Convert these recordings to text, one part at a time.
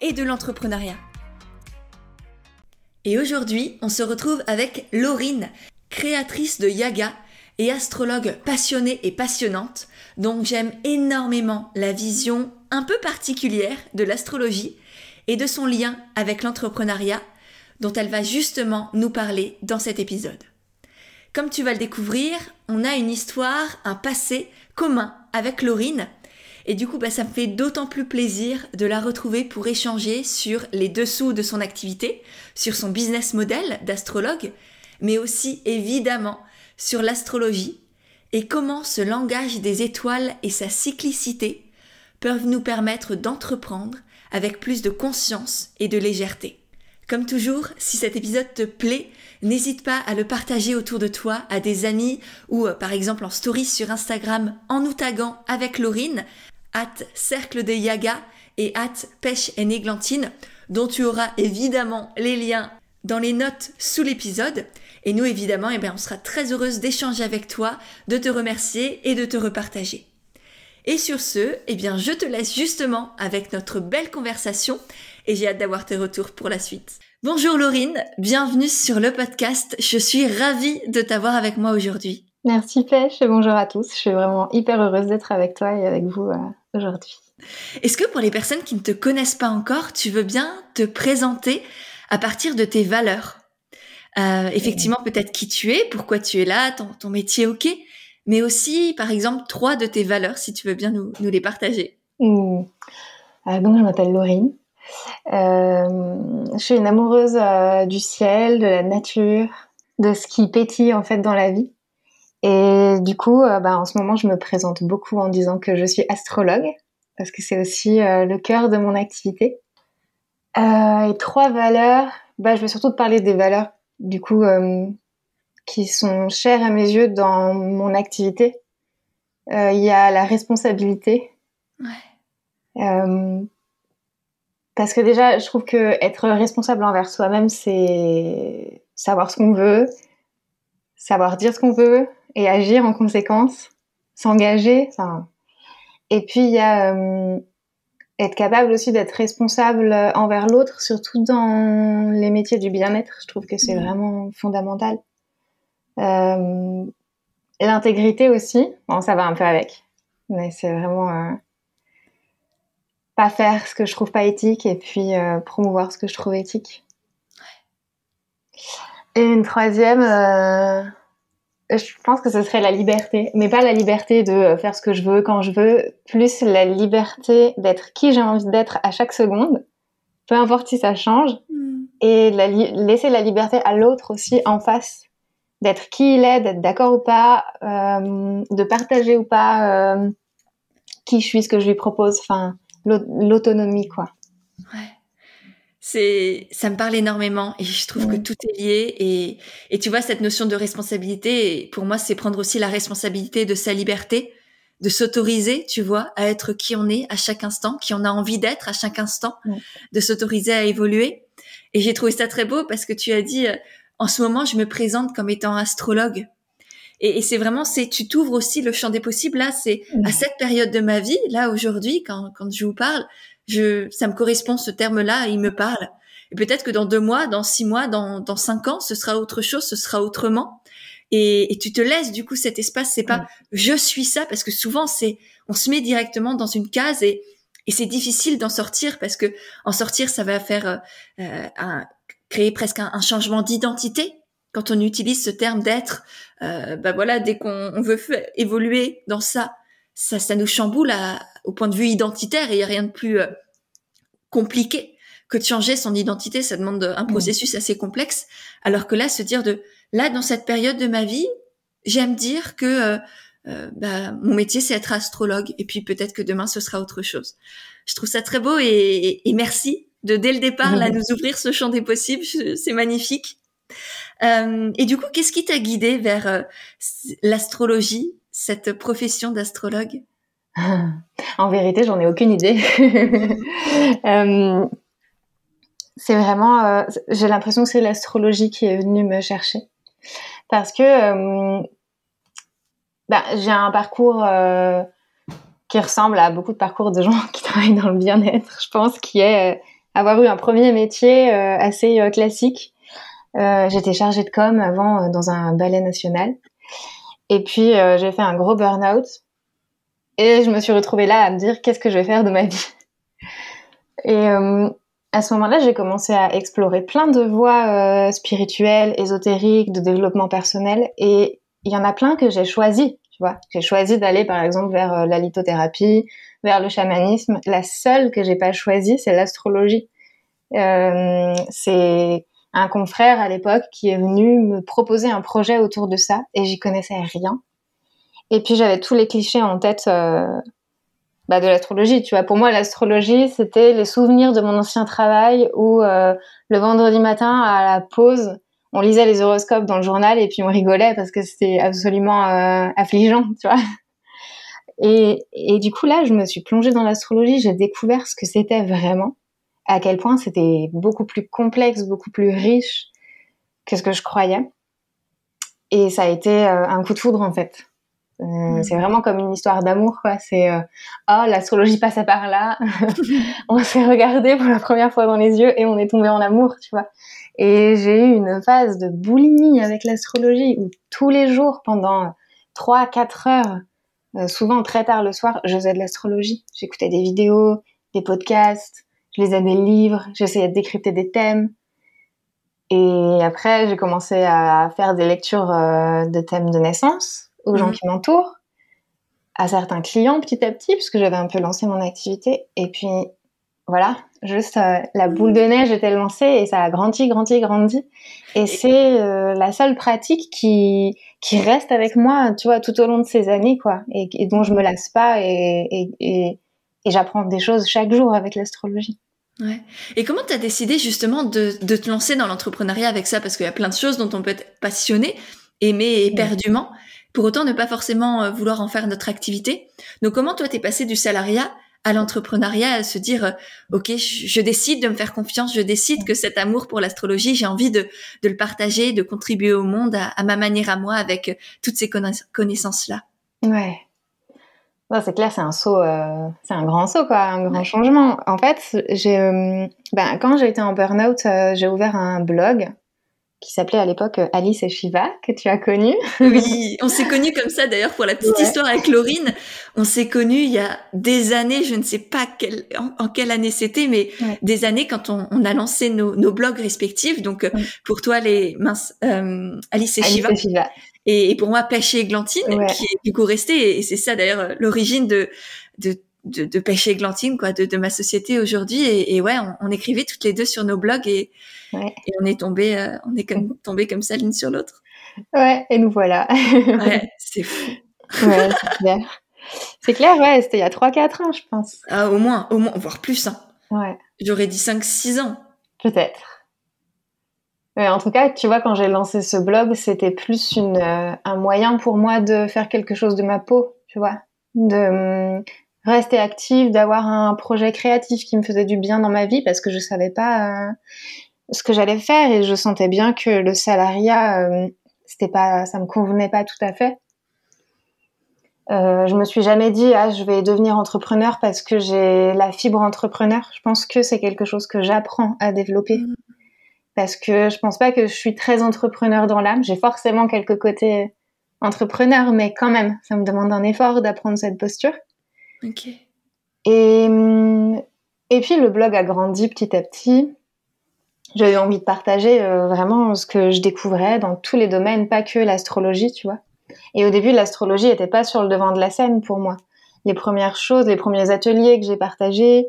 et de l'entrepreneuriat. Et aujourd'hui, on se retrouve avec Laurine, créatrice de Yaga et astrologue passionnée et passionnante, dont j'aime énormément la vision un peu particulière de l'astrologie et de son lien avec l'entrepreneuriat, dont elle va justement nous parler dans cet épisode. Comme tu vas le découvrir, on a une histoire, un passé commun avec Laurine, et du coup, bah, ça me fait d'autant plus plaisir de la retrouver pour échanger sur les dessous de son activité, sur son business model d'astrologue, mais aussi évidemment sur l'astrologie et comment ce langage des étoiles et sa cyclicité peuvent nous permettre d'entreprendre avec plus de conscience et de légèreté. Comme toujours, si cet épisode te plaît, n'hésite pas à le partager autour de toi à des amis ou euh, par exemple en story sur Instagram en nous taguant avec Laurine at Cercle de Yaga et at Pêche et Néglantine, dont tu auras évidemment les liens dans les notes sous l'épisode. Et nous, évidemment, eh bien, on sera très heureuse d'échanger avec toi, de te remercier et de te repartager. Et sur ce, eh bien, je te laisse justement avec notre belle conversation et j'ai hâte d'avoir tes retours pour la suite. Bonjour Laurine, bienvenue sur le podcast. Je suis ravie de t'avoir avec moi aujourd'hui. Merci Pêche et bonjour à tous. Je suis vraiment hyper heureuse d'être avec toi et avec vous euh, aujourd'hui. Est-ce que pour les personnes qui ne te connaissent pas encore, tu veux bien te présenter à partir de tes valeurs? Euh, Effectivement, peut-être qui tu es, pourquoi tu es là, ton, métier, ok, mais aussi, par exemple, trois de tes valeurs, si tu veux bien nous, les partager. Euh, donc, je m'appelle Laurine. Je suis une amoureuse du ciel, de la nature, de ce qui pétille en fait dans la vie. Et du coup, euh, bah, en ce moment, je me présente beaucoup en disant que je suis astrologue, parce que c'est aussi euh, le cœur de mon activité. Euh, et trois valeurs, bah, je vais surtout te parler des valeurs, du coup, qui sont chères à mes yeux dans mon activité. Il y a la responsabilité. Ouais. parce que déjà, je trouve que être responsable envers soi-même, c'est savoir ce qu'on veut, savoir dire ce qu'on veut, et agir en conséquence, s'engager. Enfin, et puis il y a euh, être capable aussi d'être responsable envers l'autre, surtout dans les métiers du bien-être. Je trouve que c'est mmh. vraiment fondamental. Euh, L'intégrité aussi, bon, ça va un peu avec, mais c'est vraiment euh, pas faire ce que je trouve pas éthique et puis euh, promouvoir ce que je trouve éthique. Et une troisième, je pense que ce serait la liberté, mais pas la liberté de faire ce que je veux quand je veux, plus la liberté d'être qui j'ai envie d'être à chaque seconde, peu importe si ça change, mm. et laisser la liberté à l'autre aussi en face, d'être qui il est, d'être d'accord ou pas, euh, de partager ou pas euh, qui je suis, ce que je lui propose, enfin l'autonomie quoi. C'est ça me parle énormément et je trouve que tout est lié et et tu vois cette notion de responsabilité pour moi c'est prendre aussi la responsabilité de sa liberté de s'autoriser tu vois à être qui on est à chaque instant qui on a envie d'être à chaque instant de s'autoriser à évoluer. Et j'ai trouvé ça très beau parce que tu as dit euh, en ce moment je me présente comme étant astrologue. Et, et c'est vraiment c'est tu t'ouvres aussi le champ des possibles là c'est à cette période de ma vie là aujourd'hui quand quand je vous parle je, ça me correspond ce terme-là, il me parle. Et peut-être que dans deux mois, dans six mois, dans, dans cinq ans, ce sera autre chose, ce sera autrement. Et, et tu te laisses du coup cet espace. C'est pas je suis ça parce que souvent c'est on se met directement dans une case et, et c'est difficile d'en sortir parce que en sortir ça va faire euh, un, créer presque un, changement d'identité quand on utilise ce terme d'être. Euh, bah voilà, dès qu'on veut évoluer dans ça, ça, ça nous chamboule à, au point de vue identitaire il n'y a rien de plus euh, compliqué que de changer son identité. Ça demande un mm. processus assez complexe. Alors que là, se dire de là, dans cette période de ma vie, j'aime dire que euh, euh, bah, mon métier, c'est être astrologue. Et puis peut-être que demain, ce sera autre chose. Je trouve ça très beau et, et, merci de dès le départ là nous ouvrir ce champ des possibles. C'est magnifique. Euh, et du coup, qu'est-ce qui t'a guidé vers l'astrologie, cette profession d'astrologue? En vérité, j'en ai aucune idée. euh, c'est vraiment, euh, j'ai l'impression que c'est l'astrologie qui est venue me chercher parce que euh, bah, j'ai un parcours qui ressemble à beaucoup de parcours de gens qui travaillent dans le bien-être, je pense, qui est avoir eu un premier métier assez classique. J'étais chargée de com avant dans un ballet national. Et puis j'ai fait un gros burn-out. Et je me suis retrouvée là à me dire qu'est-ce que je vais faire de ma vie? Et à ce moment-là, j'ai commencé à explorer plein de voies euh, spirituelles, ésotériques, de développement personnel, et il y en a plein que j'ai choisi. J'ai choisi d'aller par exemple vers euh, la lithothérapie, vers le chamanisme. La seule que j'ai pas choisie, c'est l'astrologie. Euh, c'est un confrère à l'époque qui est venu me proposer un projet autour de ça, et j'y connaissais rien. Et puis j'avais tous les clichés en tête euh, bah, de l'astrologie. Tu vois, pour moi, l'astrologie, c'était les souvenirs de mon ancien travail où euh, le vendredi matin à la pause, on lisait les horoscopes dans le journal et puis on rigolait parce que c'était absolument euh, affligeant, tu vois. Et, et du coup, là, je me suis plongée dans l'astrologie, j'ai découvert ce que c'était vraiment, à quel point c'était beaucoup plus complexe, beaucoup plus riche que ce que je croyais. Et ça a été euh, un coup de foudre, en fait. Euh. C'est vraiment comme une histoire d'amour, quoi. C'est euh, oh l'astrologie passait par là, on s'est regardé pour la première fois dans les yeux et on est tombé en amour, tu vois. Et j'ai eu une phase de boulimie avec l'astrologie où tous les jours pendant 3-4 heures, euh, souvent très tard le soir, je faisais de l'astrologie. J'écoutais des vidéos, des podcasts, je lisais des livres, j'essayais de décrypter des thèmes. Et après, j'ai commencé à faire des lectures de thèmes de naissance aux gens mhm. qui m'entourent, à certains clients petit à petit, puisque j'avais un peu lancé mon activité. Et puis, voilà, juste euh, la boule de neige était lancée et ça a grandi, grandi, grandi. Et c'est euh, la seule pratique qui, qui reste avec moi, tu vois, tout au long de ces années, quoi, et, dont je me lasse pas et, et, et, et j'apprends des choses chaque jour avec l'astrologie. Ouais. Et comment tu as décidé justement de, de te lancer dans l'entrepreneuriat avec ça? Parce qu'il y a plein de choses dont on peut être passionné, aimer éperdument pour autant ne pas forcément euh, vouloir en faire notre activité. Donc comment toi t'es passé du salariat à l'entrepreneuriat, à se dire euh, ok je, décide de me faire confiance, je décide que cet amour pour l'astrologie, j'ai envie de, de, le partager, de contribuer au monde à, ma manière à moi avec euh, toutes ces connaissances là. Ouais. c'est clair, c'est un saut, c'est un grand saut, quoi, un grand changement. En fait, j'ai, ben, quand j'ai été en burn-out, j'ai ouvert un blog qui s'appelait à l'époque euh, Alice et Shiva, que tu as connu. oui, on s'est connus comme ça d'ailleurs pour la petite histoire avec Laurine. On s'est connus il y a des années, je ne sais pas quelle, en, quelle année c'était, mais des années quand on, on a lancé nos, nos, blogs respectifs. Donc euh, pour toi, les minces, euh, Alice et Shiva. Et, et, pour moi, Pêche et Glantine, qui est du coup resté. Et c'est ça d'ailleurs l'origine de, de de, de pêche églantine quoi de, de ma société aujourd'hui. Et, et, ouais on, on, écrivait toutes les deux sur nos blogs et, et on est tombé euh, on est comme tombé comme ça l'une sur l'autre. Ouais et nous voilà. Ouais c'est fou. Ouais c'est clair. C'est clair ouais c'était il y a 3-4 ans je pense. Ah, au moins au moins voire plus hein. ouais. J'aurais dit 5-6 ans. Peut-être. Ouais, en tout cas tu vois quand j'ai lancé ce blog c'était plus une euh, un moyen pour moi de faire quelque chose de ma peau tu vois. De rester active, d'avoir un projet créatif qui me faisait du bien dans ma vie parce que je savais pas euh, ce que j'allais faire et je sentais bien que le salariat euh, c'était pas ça me convenait pas tout à fait. Euh, je me suis jamais dit ah je vais devenir entrepreneur parce que j'ai la fibre entrepreneur. Je pense que c'est quelque chose que j'apprends à développer mmh. parce que je pense pas que je suis très entrepreneur dans l'âme. J'ai forcément quelques côtés entrepreneurs, mais quand même ça me demande un effort d'apprendre cette posture. Et, et puis le blog a grandi petit à petit. J'avais envie de partager euh, vraiment ce que je découvrais dans tous les domaines, pas que l'astrologie, tu vois. Et au début, l'astrologie n'était pas sur le devant de la scène pour moi. Les premières choses, les premiers ateliers que j'ai partagés,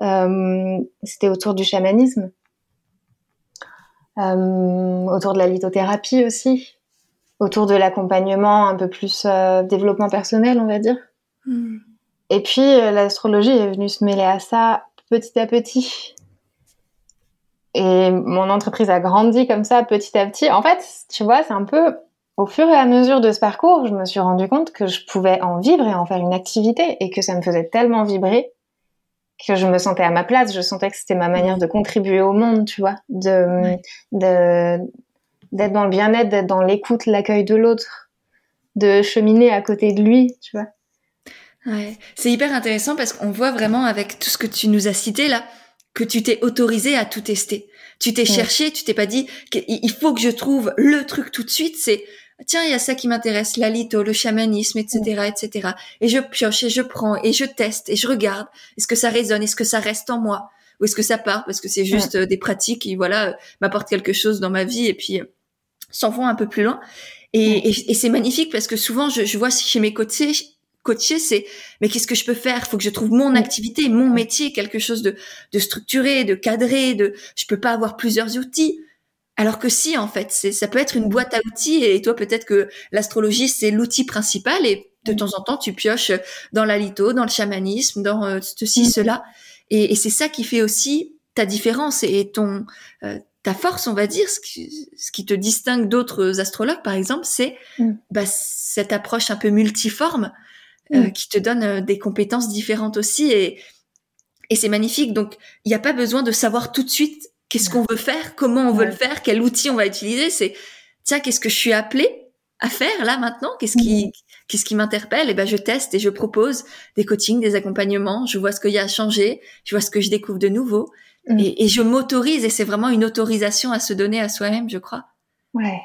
euh, c'était autour du chamanisme, euh, autour de la lithothérapie aussi, autour de l'accompagnement un peu plus euh, développement personnel, on va dire. Hmm. Et puis euh, l'astrologie est venue se mêler à ça petit à petit. et mon entreprise a grandi comme ça petit à petit. En fait, tu vois, c'est un peu au fur et à mesure de ce parcours, je me suis rendu compte que je pouvais en vivre et en faire une activité et que ça me faisait tellement vibrer que je me sentais à ma place. Je sentais que c'était ma manière de contribuer au monde, tu vois, de, de d'être dans le bien-être, d'être dans l'écoute, l'accueil de l'autre, de cheminer à côté de lui, tu vois. Ouais, c'est hyper intéressant parce qu'on voit vraiment avec tout ce que tu nous as cité là que tu t'es autorisé à tout tester. Tu t'es cherché, tu t'es pas dit qu'il faut que je trouve le truc tout de suite. C'est tiens, il y a ça qui m'intéresse, la litho, le chamanisme, etc., etc. Et je pioche et je prends et je teste et je regarde. Est-ce que ça résonne Est-ce que ça reste en moi Ou est-ce que ça part parce que c'est juste euh, des pratiques qui, voilà, euh, m'apportent quelque chose dans ma vie et puis euh, s'en vont un peu plus loin. Et, et, c'est magnifique parce que souvent, je, je vois chez mes coachés, coacher, c'est mais qu'est-ce que je peux faire? Faut que je trouve mon activité, mon métier, quelque chose de, de structuré, de cadré. De, je peux pas avoir plusieurs outils. Alors que si, en fait, c'est, ça peut être une boîte à outils et toi, peut-être que l'astrologie, c'est l'outil principal et de temps en temps, tu pioches dans la litho, dans le chamanisme, dans euh, ceci, cela. Et, et, c'est ça qui fait aussi ta différence et ton euh, ta force, on va dire, ce qui, ce qui te distingue d'autres astrologues, par exemple, c'est mm. bah, cette approche un peu multiforme euh, mm. qui te donne euh, des compétences différentes aussi et, et c'est magnifique. Donc, il n'y a pas besoin de savoir tout de suite qu'est-ce qu'on veut faire, comment on veut le faire, quel outil on va utiliser. C'est, tiens, qu'est-ce que je suis appelée à faire là maintenant? Qu'est-ce qui, mm. qu'est-ce qui m'interpelle? Et ben, je teste et je propose des coachings, des accompagnements. Je vois ce qu'il y a à changer, je vois ce que je découvre de nouveau, mm. et, et, je m'autorise. Et c'est vraiment une autorisation à se donner à soi-même, je crois. Ouais.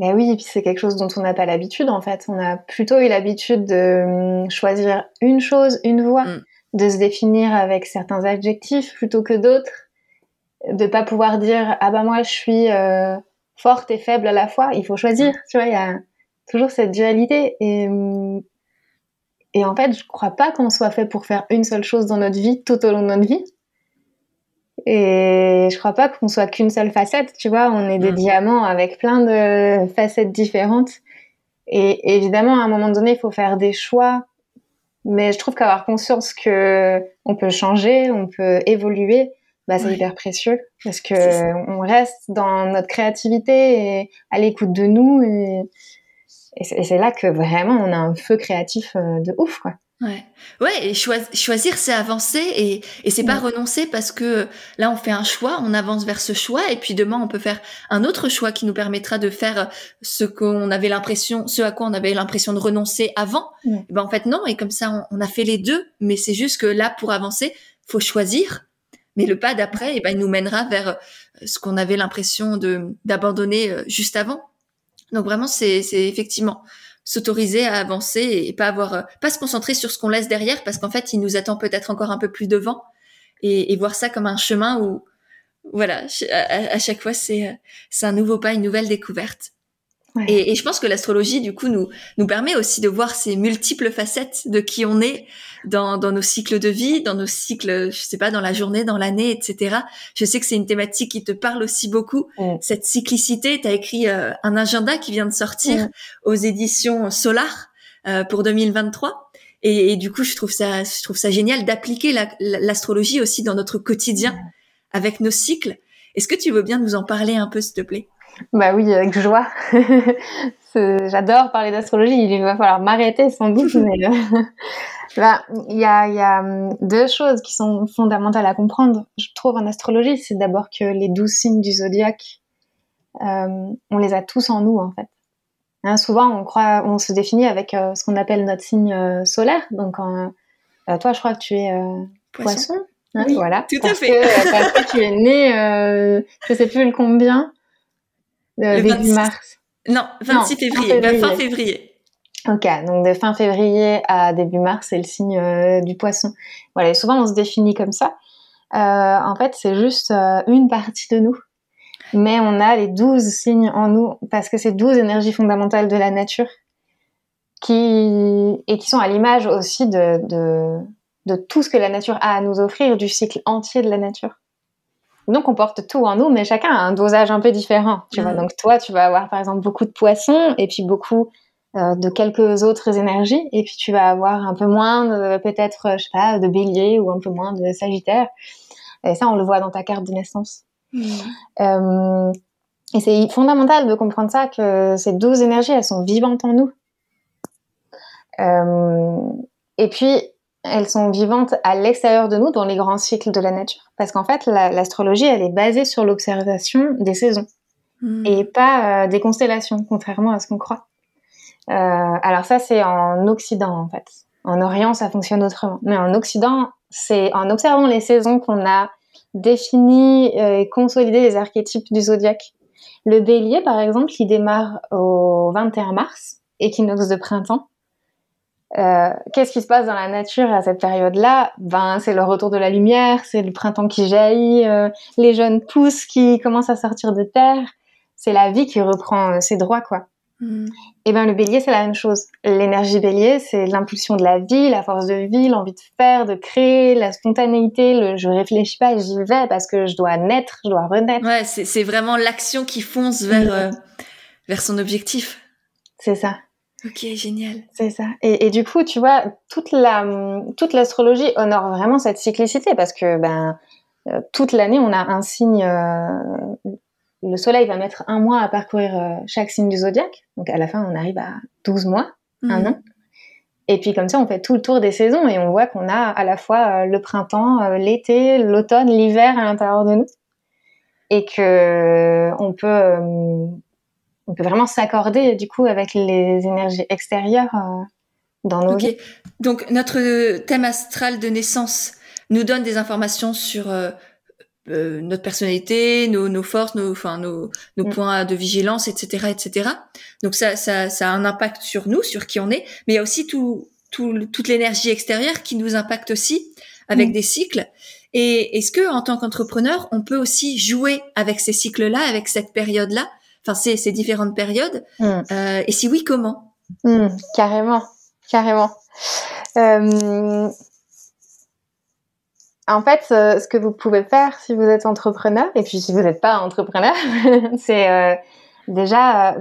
Mais oui, et puis c'est quelque chose dont on n'a pas l'habitude en fait. On a plutôt eu l'habitude de hum, choisir une chose, une voie, mm. de se définir avec certains adjectifs plutôt que d'autres, de pas pouvoir dire ah bah moi je suis euh, forte et faible à la fois. Il faut choisir, tu vois. Il y a toujours cette dualité et hum, et en fait je crois pas qu'on soit fait pour faire une seule chose dans notre vie tout au long de notre vie. Et je crois pas qu'on soit qu'une seule facette, tu vois. On est des mm. diamants avec plein de facettes différentes. Et évidemment, à un moment donné, il faut faire des choix. Mais je trouve qu'avoir conscience que on peut changer, on peut évoluer, bah, c'est hyper précieux parce que on reste dans notre créativité et à l'écoute de nous. Et, et c'est là que vraiment on a un feu créatif euh, de ouf, quoi. Ouais, ouais, et choisir, c'est avancer et, et c'est pas renoncer parce que là on fait un choix, on avance vers ce choix et puis demain on peut faire un autre choix qui nous permettra de faire ce qu'on avait l'impression, ce à quoi on avait l'impression de renoncer avant. ben en fait non, et comme ça on, a fait les deux, mais c'est juste que là pour avancer, faut choisir. Mais le pas d'après, et ben il nous mènera vers ce qu'on avait l'impression de d'abandonner euh, juste avant. Donc vraiment c'est c'est effectivement s'autoriser à avancer et pas avoir, euh, pas se concentrer sur ce qu'on laisse derrière parce qu'en fait, il nous attend peut-être encore un peu plus devant et, et voir ça comme un chemin où, voilà, à, à chaque fois, c'est, euh, c'est un nouveau pas, une nouvelle découverte. Et, et, je pense que l'astrologie, du coup, nous, nous permet aussi de voir ces multiples facettes de qui on est dans, dans nos cycles de vie, dans nos cycles, je sais pas, dans la journée, dans l'année, etc. Je sais que c'est une thématique qui te parle aussi beaucoup, cette cyclicité. Tu as écrit euh, un agenda qui vient de sortir aux éditions Solar euh, pour 2023. Et, et, du coup, je trouve ça, je trouve ça génial d'appliquer l'astrologie aussi dans notre quotidien avec nos cycles. Est-ce que tu veux bien nous en parler un peu, s'il te plaît? Bah oui, avec joie. J'adore parler d'astrologie. Il va falloir m'arrêter sans doute, mais euh, bah, il y, a, y a hum, deux choses qui sont fondamentales à comprendre. Je trouve en astrologie, c'est d'abord que les douze signes du zodiaque, euh, on les a tous en nous en fait. Hein, souvent, on croit, on se définit avec euh, ce qu'on appelle notre signe euh, solaire. Donc, toi, je crois que tu es poisson. Hein, oui, voilà. Tout à fait. parce que tu es né, je sais plus le combien le début mars. Non, 26 février. Bah, fin février. Ok, donc de fin février à début mars, c'est le signe euh, du poisson. Voilà, et souvent on se définit comme ça. Euh, en fait, c'est juste euh, une partie de nous. Mais on a les 12 signes en nous, parce que c'est 12 énergies fondamentales de la nature, qui, et qui sont à l'image aussi de, de, de tout ce que la nature a à nous offrir, du cycle entier de la nature. Donc on porte tout en nous, mais chacun a un dosage un peu différent. Tu vois, mm. donc toi, tu vas avoir par exemple beaucoup de poissons et puis beaucoup euh, de quelques autres énergies, et puis tu vas avoir un peu moins de peut-être, je sais pas, de Bélier ou un peu moins de Sagittaire. Et ça, on le voit dans ta carte de naissance. Mm. et c'est fondamental de comprendre ça, que ces douze énergies, elles sont vivantes en nous. et puis, elles sont vivantes à l'extérieur de nous dans les grands cycles de la nature. Parce qu'en fait, l'astrologie, elle est basée sur l'observation des saisons hmm. et pas euh, des constellations, contrairement à ce qu'on croit. Euh, alors ça, c'est en Occident, en fait. En Orient, ça fonctionne autrement. Mais en Occident, c'est en observant les saisons qu'on a défini euh, et consolidé les archétypes du zodiaque. Le bélier, par exemple, il démarre au 21 mars, équinoxe de printemps. Euh, qu'est-ce qui se passe dans la nature à cette période-là? Ben, c'est le retour de la lumière, c'est le printemps qui jaillit, euh, les jeunes pousses qui commencent à sortir de terre. C'est la vie qui reprend euh, ses droits, quoi. Hmm. Et ben, le bélier, c'est la même chose. L'énergie bélier, c'est l'impulsion de la vie, la force de vie, l'envie de faire, de créer, la spontanéité, le je réfléchis pas, j'y vais parce que je dois naître, je dois renaître. Ouais, c'est vraiment l'action qui fonce vers, vers son objectif. C'est ça. Ok, génial. C'est ça. Et, et, du coup, tu vois, toute la toute l'astrologie honore vraiment cette cyclicité parce que ben euh, toute l'année, on a un signe. Euh, le Soleil va mettre un mois à parcourir euh, chaque signe du zodiaque. Donc à la fin, on arrive à 12 mois, un mhm. an. Et puis comme ça, on fait tout le tour des saisons et on voit qu'on a à la fois le printemps, l'été, l'automne, l'hiver à l'intérieur de nous. Et que on peut on peut vraiment s'accorder du coup avec les énergies extérieures euh, dans nos vies. Donc notre thème astral de naissance nous donne des informations sur euh, euh, notre personnalité, nos, forces, nos, enfin, nos, nos mm. points de vigilance, etc., etc. Donc ça, ça, ça a un impact sur nous, sur qui on est, mais il y a aussi tout, tout toute l'énergie extérieure qui nous impacte aussi avec mm. des cycles. Et est-ce que en tant qu'entrepreneur, on peut aussi jouer avec ces cycles-là, avec cette période-là, enfin ces, ces différentes périodes mm. euh, Et si oui, comment? Mm, Carrément, carrément. Euh, en fait, euh, ce que vous pouvez faire si vous êtes entrepreneur, et puis si vous n'êtes pas entrepreneur, c'est déjà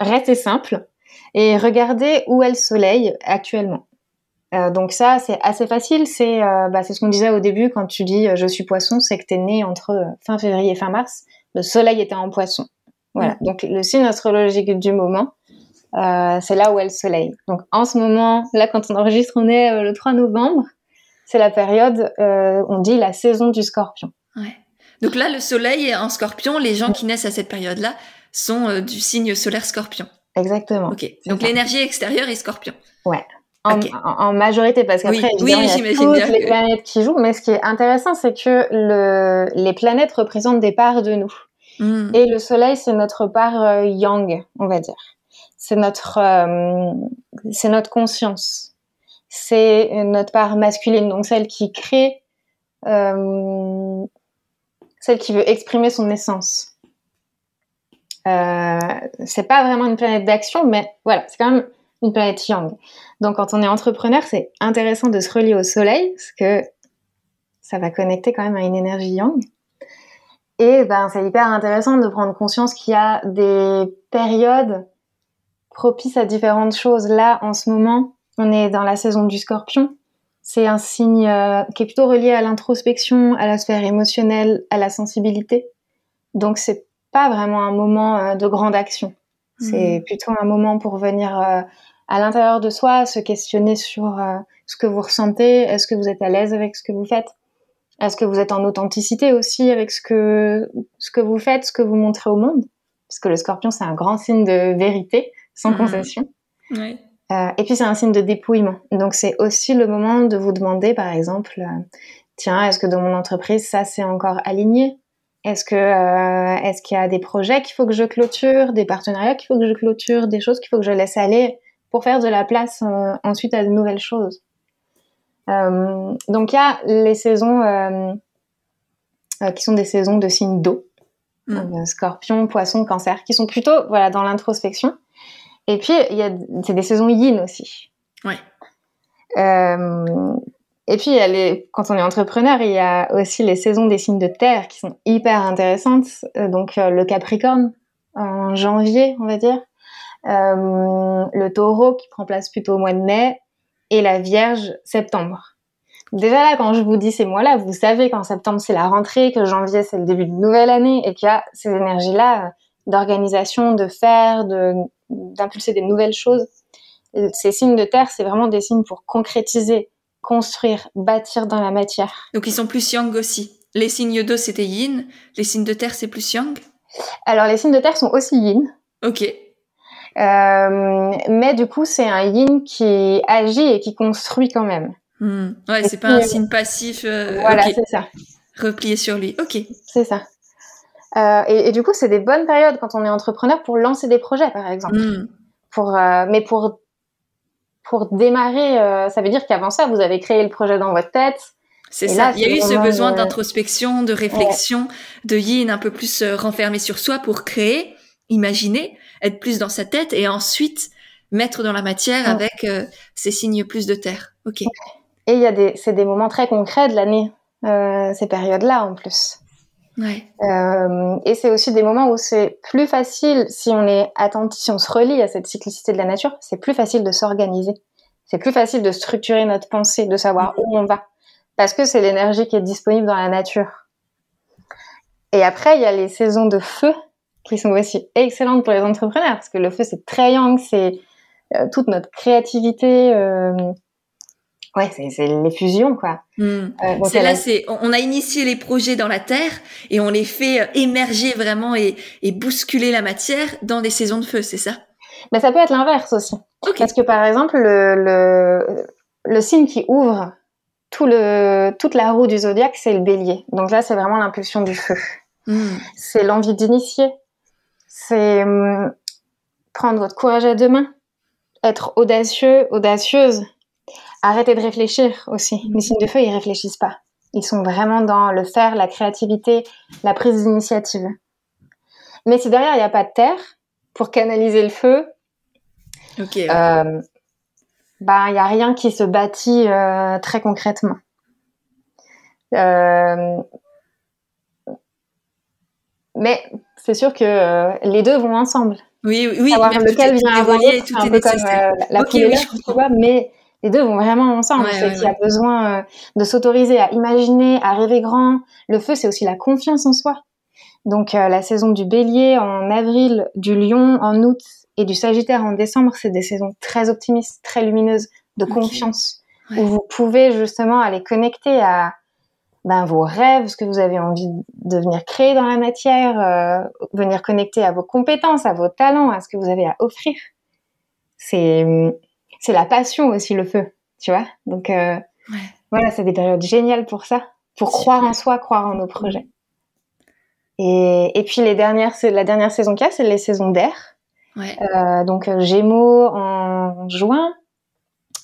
rester simple et regarder où est le soleil actuellement. donc ça, c'est assez facile. C'est bah, ce qu'on disait au début quand tu dis je suis poisson, c'est que tu es né entre fin février et fin mars. Le soleil était en poisson. Voilà. Mm. Donc le signe astrologique du moment, euh, c'est là où est le soleil. Donc en ce moment, là quand on enregistre, on est euh, le 3 novembre. C'est la période, euh, on dit la saison du scorpion. Ouais. Donc là, le soleil est en scorpion. Les gens qui naissent à cette période-là sont du signe solaire scorpion. Exactement. Ok. Donc l'énergie extérieure est scorpion. Ouais. En, en, majorité, parce qu'après, oui, oui, il y a toutes les planètes qui jouent. Mais ce qui est intéressant, c'est que le, les planètes représentent des parts de nous. Mm. Et le soleil, c'est notre part euh, yang, on va dire. C'est notre, euh, c'est notre conscience. C'est notre part masculine, donc celle qui crée, euh, celle qui veut exprimer son essence. C'est pas vraiment une planète d'action, mais voilà, c'est quand même une planète yang. Donc quand on est entrepreneur, c'est intéressant de se relier au soleil, parce que ça va connecter quand même à une énergie yang. Et ben, c'est hyper intéressant de prendre conscience qu'il y a des périodes propices à différentes choses. Là, en ce moment, on est dans la saison du scorpion. C'est un signe euh, qui est plutôt relié à l'introspection, à la sphère émotionnelle, à la sensibilité. Donc, c'est pas vraiment un moment euh, de grande action. C'est mmh. plutôt un moment pour venir euh, à l'intérieur de soi, se questionner sur ce que vous ressentez, est-ce que vous êtes à l'aise avec ce que vous faites, est-ce que vous êtes en authenticité aussi avec ce que, ce que vous faites, ce que vous montrez au monde? Puisque le scorpion, c'est un grand signe de vérité, sans mmh. concession. Euh, et puis, c'est un signe de dépouillement. Donc, c'est aussi le moment de vous demander, par exemple, euh, tiens, est-ce que dans mon entreprise, ça, c'est encore aligné? Est-ce que euh, est-ce qu'il y a des projets qu'il faut que je clôture, des partenariats qu'il faut que je clôture, des choses qu'il faut que je laisse aller pour faire de la place ensuite à de nouvelles choses? Donc il y a les saisons euh, euh, qui sont des saisons de signes d'eau, mm. scorpion, poisson, cancer, qui sont plutôt voilà dans l'introspection. Et puis il y a c'est des saisons yin aussi. Ouais. et puis, les, quand on est entrepreneur, il y a aussi les saisons des signes de terre qui sont hyper intéressantes. donc, le Capricorne en janvier, on va dire. le Taureau qui prend place plutôt au mois de mai et la Vierge septembre. déjà là, quand je vous dis ces mois-là, vous savez qu'en septembre c'est la rentrée, que janvier c'est le début d'une nouvelle année et qu'il y a ces énergies-là euh, d'organisation, de faire, de d'impulser des nouvelles choses. ces signes de terre, c'est vraiment des signes pour concrétiser, construire, bâtir dans la matière. Donc ils sont plus yang aussi. Les signes d'eau c'était yin, les signes de terre c'est plus yang. Alors les signes de terre sont aussi yin. Ok. Euh, mais du coup, c'est un yin qui agit et qui construit quand même. Hmm. Ouais, c'est pas un signe passif. Euh, voilà, c'est ça. Replié sur lui. Ok. C'est ça. Euh, et, et, du coup, c'est des bonnes périodes quand on est entrepreneur pour lancer des projets, par exemple. Hmm. Pour, euh, mais pour pour démarrer, euh, ça veut dire qu'avant ça, vous avez créé le projet dans votre tête. C'est ça. Il y a eu ce besoin d'introspection, de réflexion, de yin un peu plus renfermé sur soi pour créer, imaginer, être plus dans sa tête et ensuite mettre dans la matière avec ces signes plus de terre. Ok. Et il y a des, c'est des moments très concrets de l'année, euh, ces périodes-là en plus. Ouais. Euh, et c'est aussi des moments où c'est plus facile, si on est attentif, si on se relie à cette cyclicité de la nature, c'est plus facile de s'organiser. C'est plus facile de structurer notre pensée, de savoir où on va. Parce que c'est l'énergie qui est disponible dans la nature. Et après, il y a les saisons de feu qui sont aussi excellentes pour les entrepreneurs. Parce que le feu, c'est très yang, c'est euh, toute notre créativité, euh, Ouais, c'est les fusions, quoi. Euh, c'est là, c'est on a initié les projets dans la terre et on les fait émerger vraiment et, et bousculer la matière dans des saisons de feu, c'est ça? Mais ça peut être l'inverse aussi. Parce que par exemple, le, le, le signe qui ouvre tout le, toute la roue du zodiaque, c'est le bélier. Donc là, c'est vraiment l'impulsion du feu. Hmm. C'est l'envie d'initier. C'est hum, prendre votre courage à deux mains. Être audacieux, audacieuse arrêtez de réfléchir aussi. Les signes de feu, ils réfléchissent pas. Ils sont vraiment dans le faire, la créativité, la prise d'initiative. Mais si derrière il n'y a pas de terre pour canaliser le feu, ok. Euh, bah il y a rien qui se bâtit euh, très concrètement. Euh, mais c'est sûr que les deux vont ensemble. Oui, oui, Savoir lequel vient avant l'autre, c'est un peu comme la okay, oui, tu vois, mais les deux vont vraiment ensemble. Ouais, qu'il y a besoin euh, de s'autoriser à imaginer, à rêver grand. Le feu, c'est aussi la confiance en soi. Donc euh, la saison du bélier en avril, du lion en août et du sagittaire en décembre, c'est des saisons très optimistes, très lumineuses, de confiance, où vous pouvez justement aller connecter à ben, vos rêves, ce que vous avez envie de venir créer dans la matière, euh, venir connecter à vos compétences, à vos talents, à ce que vous avez à offrir. C'est c'est la passion aussi le feu, tu vois. Donc euh, voilà, c'est des périodes géniales pour ça, pour croire en soi, croire en nos projets. Et, et puis les dernières, la dernière saison qu'il y a, c'est les saisons d'air. Euh, donc euh, Gémeaux en juin,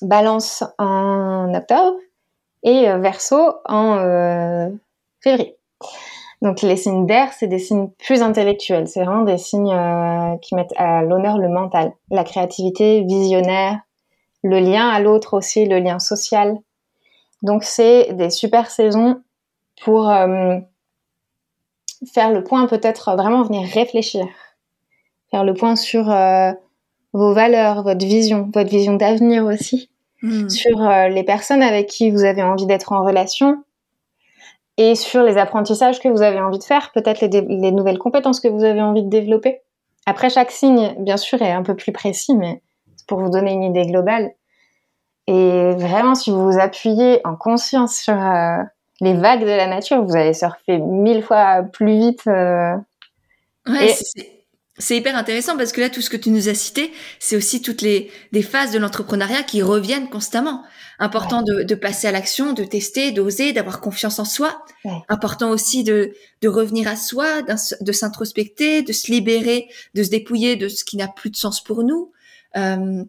Balance en octobre et Verseau en février. Donc les signes d'air, c'est des signes plus intellectuels. C'est vraiment des signes qui mettent à l'honneur le mental, la créativité, visionnaire, le lien à l'autre aussi, le lien social. Donc c'est des super saisons pour euh, faire le point, peut-être vraiment venir réfléchir, faire le point sur euh, vos valeurs, votre vision, votre vision d'avenir aussi, hmm. sur euh, les personnes avec qui vous avez envie d'être en relation et sur les apprentissages que vous avez envie de faire, peut-être les, les nouvelles compétences que vous avez envie de développer. Après, chaque signe, bien sûr, est un peu plus précis, mais pour vous donner une idée globale. Et vraiment, si vous vous appuyez en conscience sur euh, les vagues de la nature, vous allez surfer mille fois plus vite. Euh, ouais, c'est hyper intéressant parce que là, tout ce que tu nous as cité, c'est aussi toutes les des phases de l'entrepreneuriat qui reviennent constamment. Important de, de, passer à l'action, de tester, d'oser, d'avoir confiance en soi. Important aussi de, de revenir à soi, de s'introspecter, de se libérer, de se dépouiller de ce qui n'a plus de sens pour nous. Euh,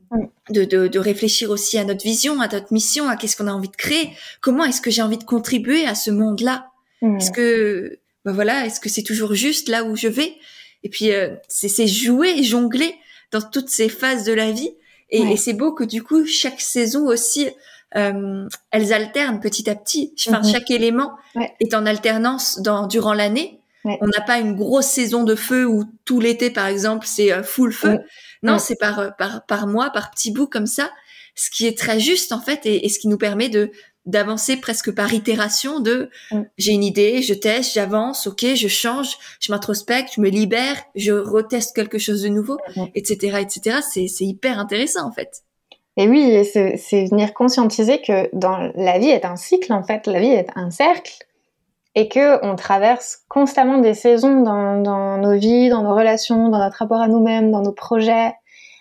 de, de, de, réfléchir aussi à notre vision, à notre mission, à qu'est-ce qu'on a envie de créer, comment est-ce que j'ai envie de contribuer à ce monde-là? Est-ce que, ben voilà, est-ce que c'est toujours juste là où je vais? Et puis euh, c'est jouer, jongler dans toutes ces phases de la vie. Et, et c'est beau que du coup chaque saison aussi, euh, elles alternent petit à petit. Enfin, mm-hmm. chaque élément est en alternance dans durant l'année. On n'a pas une grosse saison de feu où tout l'été, par exemple, c'est euh, full feu. Non, c'est par, par, par mois, par petits bouts comme ça, ce qui est très juste, en fait, et, ce qui nous permet de d'avancer presque par itération de Mm. j'ai une idée, je teste, j'avance, ok, je change, je m'introspecte, je me libère, je reteste quelque chose de nouveau, Mm. etc., etc. C'est c'est hyper intéressant en fait. Et oui, c'est c'est venir conscientiser que dans la vie est un cycle en fait, la vie est un cercle, et que on traverse constamment des saisons dans, dans nos vies, dans nos relations, dans notre rapport à nous-mêmes, dans nos projets,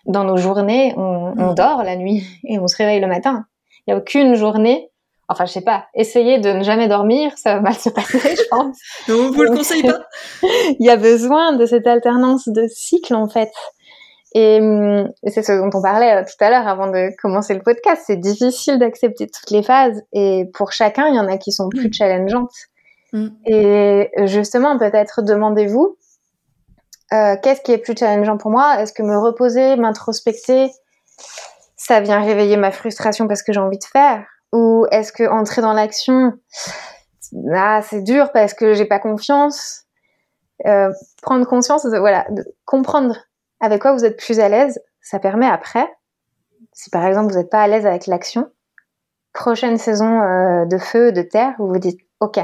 dans nos journées. On, on Mm. dort la nuit et on se réveille le matin. Il y a aucune journée. Enfin, je sais pas. Essayez de ne jamais dormir, ça va mal se passer, je pense. On vous le conseille pas Il y a besoin de cette alternance de cycle en fait. Et, hum, et c'est ce dont on parlait euh, tout à l'heure avant de commencer le podcast. C'est difficile d'accepter toutes les phases et pour chacun, il y en a qui sont plus challengeantes. Mm. Et justement, peut-être demandez-vous euh, qu'est-ce qui est plus challengeant pour moi? Est-ce que me reposer, m'introspecter, ça vient réveiller ma frustration parce que j'ai envie de faire? Ou est-ce que entrer dans l'action, ah, c'est dur parce que j'ai pas confiance Euh, Prendre conscience, de- voilà, de comprendre avec quoi vous êtes plus à l'aise, ça permet après, si par exemple vous n'êtes pas à l'aise avec l'action, prochaine saison euh, de feu, de terre, vous vous dites, ok, euh,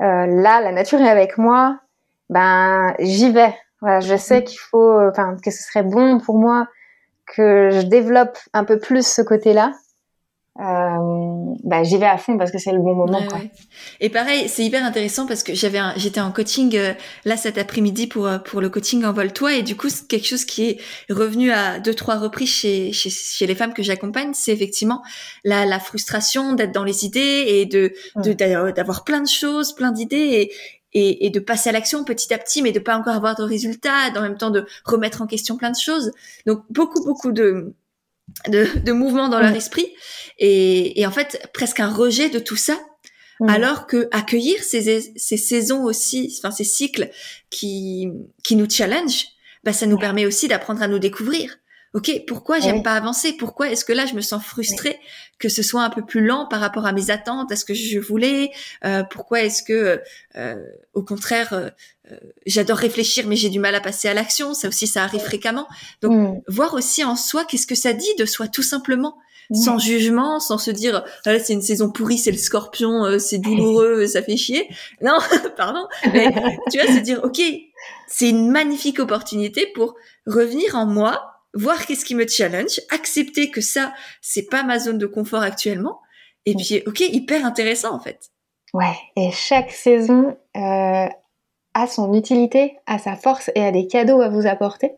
là la nature est avec moi, ben j'y vais. Voilà, je sais qu'il faut, enfin que ce serait bon pour moi que je développe un peu plus ce côté-là. Euh, ben, j'y vais à fond parce que c'est le bon moment. Ouais, quoi. ouais. Et pareil, c'est hyper intéressant parce que j'avais, j'étais en coaching euh, là cet après-midi pour euh, pour le coaching Envole-toi et du coup c'est quelque chose qui est revenu à deux trois reprises chez chez, chez les femmes que j'accompagne, c'est effectivement la la frustration d'être dans les idées et de de Mm. d'avoir plein de choses, plein d'idées et et, et de passer à l'action petit à petit, mais de pas encore avoir de résultats, en même temps de remettre en question plein de choses. Donc beaucoup beaucoup de de, de mouvements dans leur esprit. Et, et en fait presque un rejet de tout ça alors que accueillir ces, ces saisons aussi, enfin ces cycles qui qui nous challenge, bah ça nous permet aussi d'apprendre à nous découvrir. Ok, pourquoi j'aime Oui. pas avancer? Pourquoi est-ce que là je me sens frustrée que ce soit un peu plus lent par rapport à mes attentes, à ce que je voulais? Euh, Pourquoi est-ce que, euh, au contraire, euh, euh, j'adore réfléchir mais j'ai du mal à passer à l'action? Ça aussi, ça arrive fréquemment. Donc, Mm. Voir aussi en soi qu'est-ce que ça dit de soi, tout simplement Mm. sans jugement, sans se dire ah, là c'est une saison pourrie, c'est le scorpion, euh, c'est douloureux, ça fait chier. Non, pardon. Mais tu vois, se dire ok, c'est une magnifique opportunité pour revenir en moi, voir qu'est-ce qui me challenge, accepter que ça c'est pas ma zone de confort actuellement, et Mm. puis ok, hyper intéressant en fait. Ouais, et chaque saison euh, a son utilité, a sa force et a des cadeaux à vous apporter.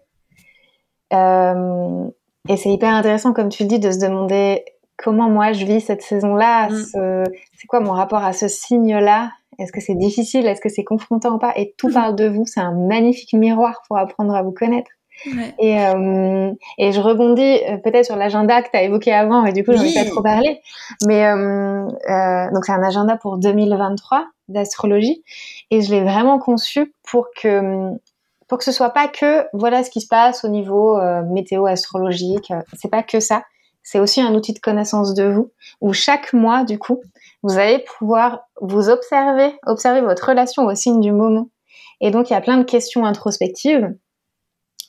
Euh, et c'est hyper intéressant, comme tu le dis, de se demander comment moi je vis cette saison-là, Mm. ce- c'est quoi mon rapport à ce signe-là? Est-ce que c'est difficile? Est-ce que c'est confrontant ou pas? Et tout Mhm. parle de vous, c'est un magnifique miroir pour apprendre à vous connaître. Ouais. Et, euh, et je rebondis euh, peut-être sur l'agenda que tu as évoqué avant, et du coup, j'en ai pas trop parlé. Mais euh, euh, donc, c'est un agenda pour 2023 d'astrologie. Et je l'ai vraiment conçu pour que, pour que ce soit pas que voilà ce qui se passe au niveau météo astrologique. C'est pas que ça. C'est aussi un outil de connaissance de vous, où chaque mois, du coup, vous allez pouvoir vous observer, observer votre relation au signe du moment. Et donc, il y a plein de questions introspectives.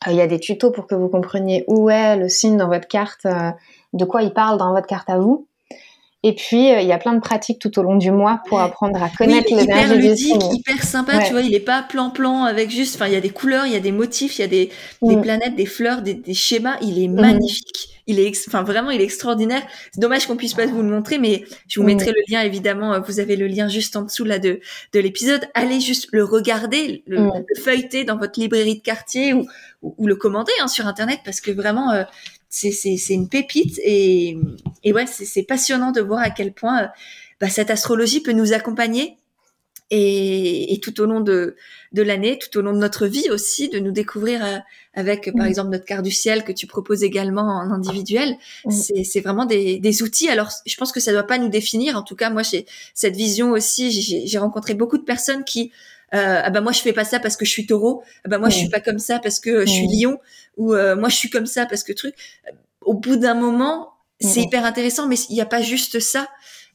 Euh, Il y a des tutos pour que vous compreniez où est le signe dans votre carte, euh, de quoi il parle dans votre carte à vous. Et puis, euh, il y a plein de pratiques tout au long du mois pour apprendre à Oui, connaître hyper l'énergie du ludique, signe. hyper sympa, Ouais. tu vois, il est pas plan-plan avec juste, enfin, il y a des couleurs, il y a des motifs, il y a des, des Mm. planètes, des fleurs, des, des schémas, il est Mhm. magnifique. Il est, enfin, vraiment, il est extraordinaire. C'est dommage qu'on puisse pas vous le montrer, mais je vous Mm. mettrai le lien, évidemment, euh, vous avez le lien juste en dessous, là, de, de l'épisode. Allez juste le regarder, le, Mm. le feuilleter dans votre librairie de quartier ou, ou, ou le commander, hein, sur Internet, parce que vraiment, euh, c'est, une pépite et, et ouais, c'est, passionnant de voir à quel point, euh, bah, cette astrologie peut nous accompagner et, et tout au long de, de l'année, tout au long de notre vie aussi, de nous découvrir euh, avec, par Mm. exemple, notre carte du ciel que tu proposes également en individuel. Mm. C'est, vraiment des, des outils. Alors, je pense que ça doit pas nous définir. En tout cas, moi, j'ai cette vision aussi. J'ai, j'ai rencontré beaucoup de personnes qui, ah bah moi je fais pas ça parce que je suis taureau. Ah bah moi je suis pas comme ça parce que je suis lion. Ou euh, moi je suis comme ça parce que truc. Au bout d'un moment, c'est hyper intéressant, mais il n'y a pas juste ça.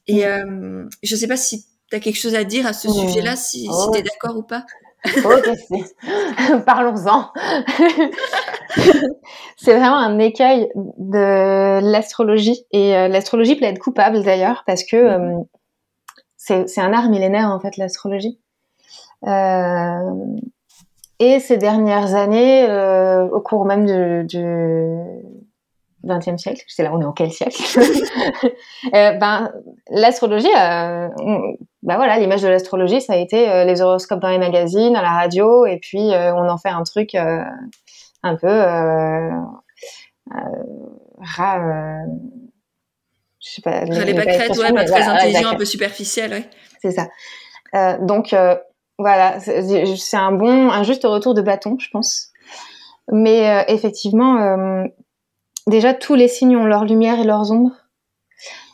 Et euh, je sais pas si tu as quelque chose à dire à ce sujet-là, si, Oh. si tu es d'accord ou pas. ok, parlons-en. c'est vraiment un écueil de l'astrologie. Et euh, l'astrologie peut être coupable d'ailleurs, parce que euh, c'est un art millénaire en fait, l'astrologie. Euh, et ces dernières années, au cours même du, XXe siècle, je sais là on est en quel siècle Ben l'astrologie, ben voilà, l'image de l'astrologie, ça a été les horoscopes dans les magazines, à la radio, et puis on en fait un truc un peu euh, rat, euh, je sais pas. Les, ouais, pas très intelligent, un peu superficiel, ouais. C'est ça. Euh, donc voilà, c'est un bon, un juste retour de bâton, je pense. Mais effectivement, déjà tous les signes ont leur lumière et leurs ombres.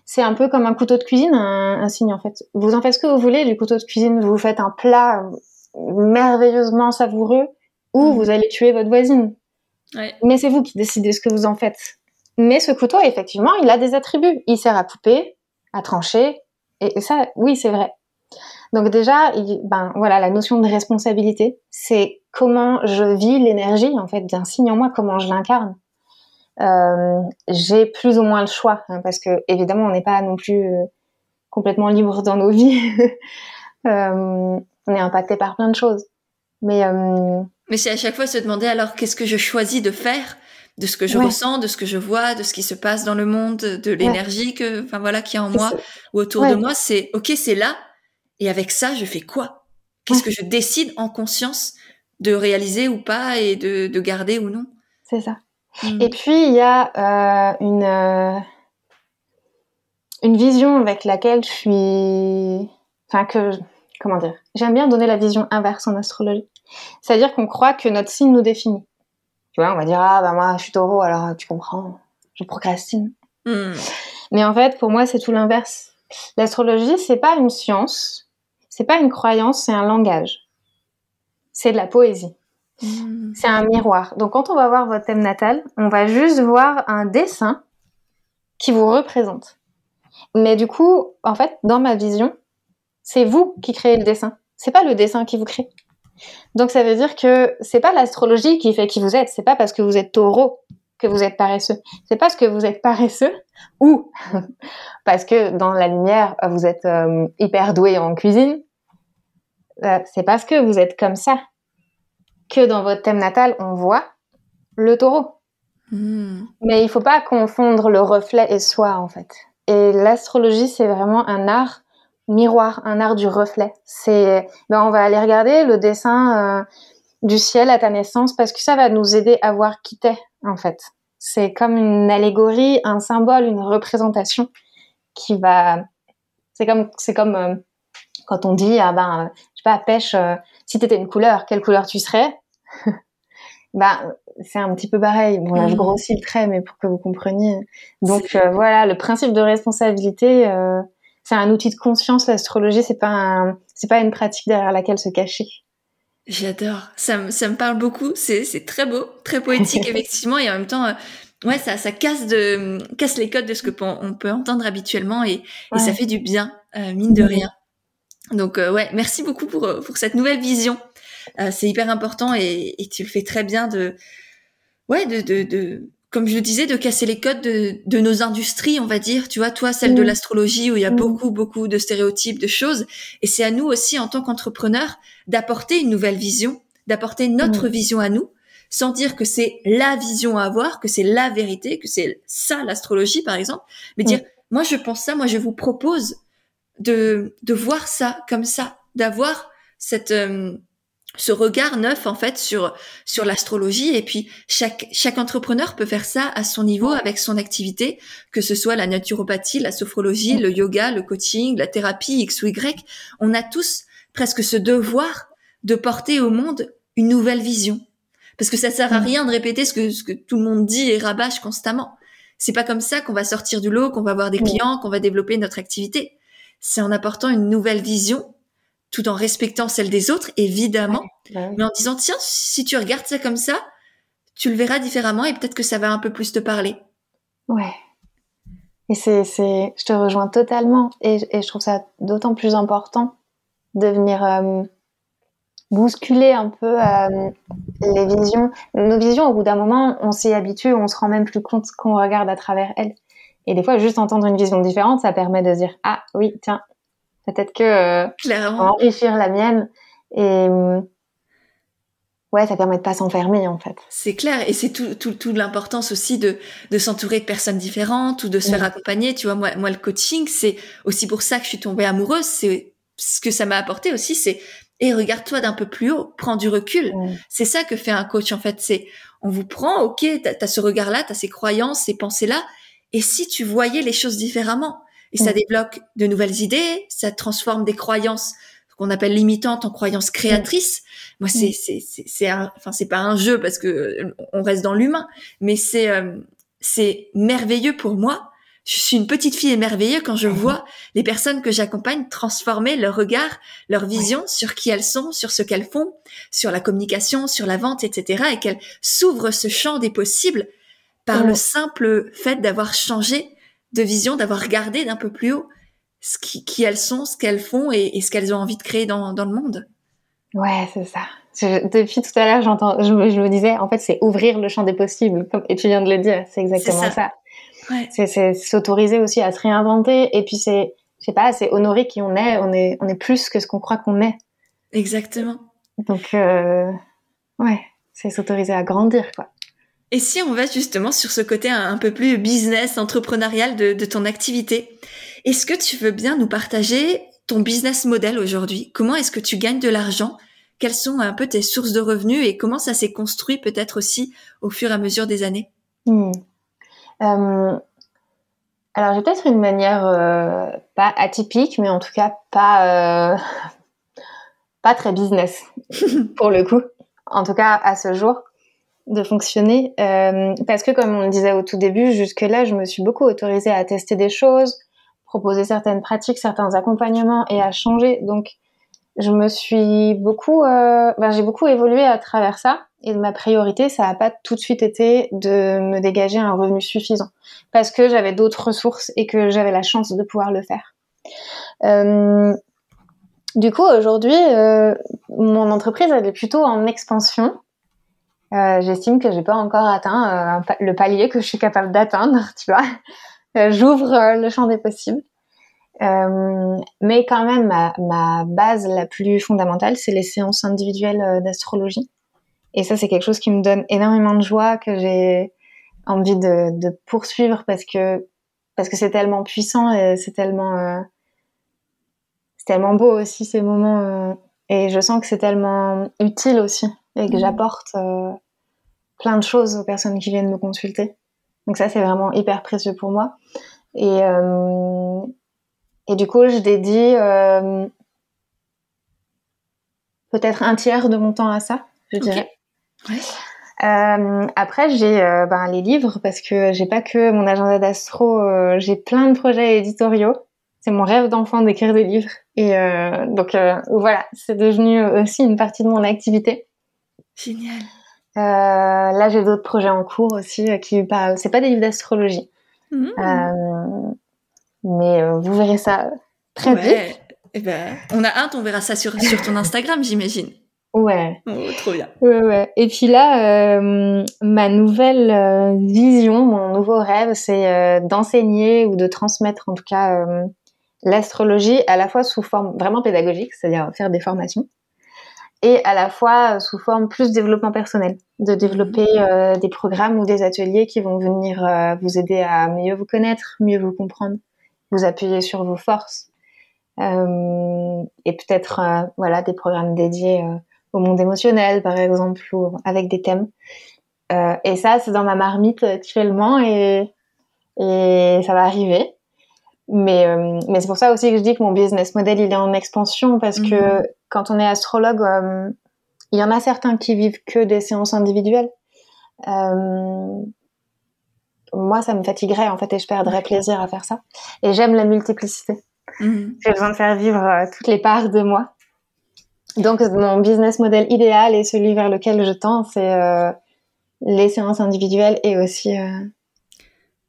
C'est un peu comme un couteau de cuisine, un, un, signe en fait. Vous en faites ce que vous voulez du couteau de cuisine. Vous faites un plat merveilleusement savoureux ou mm. vous allez tuer votre voisine. Mais c'est vous qui décidez ce que vous en faites. Mais ce couteau, effectivement, il a des attributs. Il sert à couper, à trancher, et ça, oui, c'est vrai. Donc déjà, ben voilà, la notion de responsabilité, c'est comment je vis l'énergie en fait d'un signe en moi, comment je l'incarne. Euh, j'ai plus ou moins le choix, hein, parce que évidemment, on n'est pas non plus euh, complètement libre dans nos vies. euh, on est impacté par plein de choses. Mais mais c'est à chaque fois se demander alors qu'est-ce que je choisis de faire? De ce que je ressens, de ce que je vois, de ce qui se passe dans le monde, de l'énergie que, enfin voilà, qui est en moi ou autour de moi. C'est ok, c'est là. Et avec ça, je fais quoi? Qu'est-ce que je décide en conscience de réaliser ou pas et de, de garder ou non? C'est ça. Hmm. Et puis il y a euh, une euh, une vision avec laquelle je suis, enfin que comment dire, j'aime bien donner la vision inverse en astrologie. C'est-à-dire qu'on croit que notre signe nous définit. Tu vois, on va dire ah bah moi je suis taureau alors tu comprends, je procrastine. Hmm. Mais en fait, pour moi, c'est tout l'inverse. L'astrologie, c'est pas une science, c'est pas une croyance, c'est un langage. C'est de la poésie. Hmm. C'est un miroir. Donc quand on va voir votre thème natal, on va juste voir un dessin qui vous représente. Mais du coup, en fait, dans ma vision, c'est vous qui créez le dessin. C'est pas le dessin qui vous crée. Donc ça veut dire que c'est pas l'astrologie qui fait qui vous êtes, c'est pas parce que vous êtes taureau que vous êtes paresseux. C'est parce que vous êtes paresseux ou parce que dans la lumière vous êtes euh, hyper doué en cuisine. Euh, c'est parce que vous êtes comme ça que dans votre thème natal on voit le taureau. Hmm. Mais il faut pas confondre le reflet et soi en fait. Et l'astrologie c'est vraiment un art miroir, un art du reflet. C'est, ben on va aller regarder le dessin euh, du ciel à ta naissance parce que ça va nous aider à voir qui t'es en fait. C'est comme une allégorie, un symbole, une représentation qui va. C'est comme, c'est comme euh, quand on dit ah ben je sais pas pêche. Euh, si t'étais une couleur, quelle couleur tu serais? Ben c'est un petit peu pareil. Bon là je mmh. grossis le trait, mais pour que vous compreniez. Donc voilà, le principe de responsabilité c'est un outil de conscience. L'astrologie, c'est pas c'est pas une pratique derrière laquelle se cacher. J'adore. Ça me, ça me parle beaucoup. C'est, c'est très beau, très poétique, effectivement. Et en même temps, euh, ouais, ça, ça casse de, casse les codes de ce que on peut entendre habituellement et, et ça fait du bien, euh, mine de rien. Donc, euh, ouais, merci beaucoup pour, pour cette nouvelle vision. c'est hyper important et, et, tu le fais très bien de, ouais, de, de, de, comme je le disais, de casser les codes de, de, nos industries, on va dire. Tu vois, toi, celle de mm. l'astrologie où il y a mm. beaucoup, beaucoup de stéréotypes, de choses. Et c'est à nous aussi, en tant qu'entrepreneurs, d'apporter une nouvelle vision, d'apporter notre mm. vision à nous, sans dire que c'est la vision à avoir, que c'est la vérité, que c'est ça l'astrologie, par exemple, mais dire, moi, je pense ça, moi, je vous propose de, de voir ça comme ça, d'avoir cette, euh, ce regard neuf en fait sur sur l'astrologie. Et puis chaque chaque entrepreneur peut faire ça à son niveau avec son activité que ce soit la naturopathie, la sophrologie, le yoga, le coaching, la thérapie X ou Y, on a tous presque ce devoir de porter au monde une nouvelle vision. Parce que ça sert à rien de répéter ce que ce que tout le monde dit et rabâche constamment. C'est pas comme ça qu'on va sortir du lot, qu'on va avoir des clients, qu'on va développer notre activité. C'est en apportant une nouvelle vision tout en respectant celle des autres, évidemment, mais en disant, tiens, si tu regardes ça comme ça, tu le verras différemment et peut-être que ça va un peu plus te parler. Ouais. Et c'est, c'est, je te rejoins totalement et, et je trouve ça d'autant plus important de venir euh, bousculer un peu les visions. Nos visions, au bout d'un moment, on s'y habitue, on se rend même plus compte qu'on regarde à travers elles. Et des fois, juste entendre une vision différente, ça permet de dire ah oui, tiens, peut-être que euh, enrichir la mienne et ouais, ça permet de pas s'enfermer en fait. C'est clair et c'est tout, tout, tout l'importance aussi de, de s'entourer de personnes différentes ou de se faire accompagner. Tu vois, moi, moi le coaching, c'est aussi pour ça que je suis tombée amoureuse. C'est ce que ça m'a apporté aussi, c'est et regarde-toi d'un peu plus haut, prends du recul. C'est ça que fait un coach en fait. C'est on vous prend, ok, t'as as ce regard-là, t'as ces croyances, ces pensées-là, et si tu voyais les choses différemment, et ça débloque de nouvelles idées, ça transforme des croyances qu'on appelle limitantes en croyances créatrices. Moi, c'est c'est c'est enfin c'est pas un jeu parce que on reste dans l'humain, mais c'est euh, c'est merveilleux pour moi. Je suis une petite fille émerveillée quand je vois les personnes que j'accompagne transformer leur regard, leur vision sur qui elles sont, sur ce qu'elles font, sur la communication, sur la vente, etc. et qu'elles s'ouvrent ce champ des possibles par le simple fait d'avoir changé de vision, d'avoir regardé d'un peu plus haut ce qui, qui elles sont, ce qu'elles font et, ce qu'elles ont envie de créer dans, dans le monde. Ouais, c'est ça. depuis tout à l'heure, j'entends, je, je, me disais, en fait, c'est ouvrir le champ des possibles, et tu viens de le dire, c'est exactement ça. Ouais. C'est s'autoriser aussi à se réinventer, et puis c'est, je sais pas, c'est honorer qui on est. On est, on est plus que ce qu'on croit qu'on est. Exactement. Donc, euh, ouais, c'est s'autoriser à grandir, quoi. Et si on va justement sur ce côté un, peu plus business, entrepreneurial de, ton activité, est-ce que tu veux bien nous partager ton business model aujourd'hui? Comment est-ce que tu gagnes de l'argent? Quelles sont un peu tes sources de revenus et comment ça s'est construit peut-être aussi au fur et à mesure des années? Hmm. euh, Alors j'ai peut-être une manière euh, pas atypique, mais en tout cas pas euh, pas très business pour le coup. En tout cas à ce jour de fonctionner euh, parce que comme on le disait au tout début, jusque-là, je me suis beaucoup autorisée à tester des choses, proposer certaines pratiques, certains accompagnements et à changer. Donc, je me suis beaucoup, euh, ben, j'ai beaucoup évolué à travers ça. Et ma priorité, ça n'a pas tout de suite été de me dégager un revenu suffisant parce que j'avais d'autres ressources et que j'avais la chance de pouvoir le faire. Euh, du coup, aujourd'hui, mon entreprise elle est plutôt en expansion. Euh, j'estime que j'ai pas encore atteint euh, le palier que je suis capable d'atteindre, tu vois. Euh, j'ouvre le champ des possibles. mais quand même, ma, ma, base la plus fondamentale, c'est les séances individuelles d'astrologie. Et ça, c'est quelque chose qui me donne énormément de joie, que j'ai envie de, de, poursuivre parce que parce que c'est tellement puissant et c'est tellement c'est tellement beau aussi ces moments et je sens que c'est tellement utile aussi et que mmh. j'apporte plein de choses aux personnes qui viennent me consulter. Donc ça, c'est vraiment hyper précieux pour moi. Et, euh, et du coup, je dédie euh, peut-être un tiers de mon temps à ça, je dirais. Euh, après, j'ai ben, les livres parce que j'ai pas que mon agenda d'astro, j'ai plein de projets éditoriaux. C'est mon rêve d'enfant d'écrire des livres. Et donc voilà, c'est devenu aussi une partie de mon activité. Génial. Euh, là, j'ai d'autres projets en cours aussi euh, qui parlent. C'est pas des livres d'astrologie, mmh. euh, mais vous verrez ça très vite. Eh ben, on a hâte, on verra ça sur, sur ton Instagram, j'imagine. Ouais. Oh, trop bien. Ouais, ouais. Et puis là, ma nouvelle vision, mon nouveau rêve, c'est d'enseigner ou de transmettre, en tout cas, l'astrologie à la fois sous forme vraiment pédagogique, c'est-à-dire faire des formations, et à la fois euh, sous forme plus développement personnel, de développer mhm. euh, des programmes ou des ateliers qui vont venir euh, vous aider à mieux vous connaître, mieux vous comprendre, vous appuyer sur vos forces, et peut-être voilà des programmes dédiés au monde émotionnel par exemple ou avec des thèmes. et ça c'est dans ma marmite actuellement et et ça va arriver. Mais, mais c'est pour ça aussi que je dis que mon business model il est en expansion parce que mhm quand on est astrologue, euh, il y en a certains qui vivent que des séances individuelles. Euh, moi, ça me fatiguerait en fait et je perdrais plaisir à faire ça. Et j'aime la multiplicité. Mhm. J'ai besoin de faire vivre euh, toutes les parts de moi. Donc, mon business model idéal et celui vers lequel je tends, c'est les séances individuelles et aussi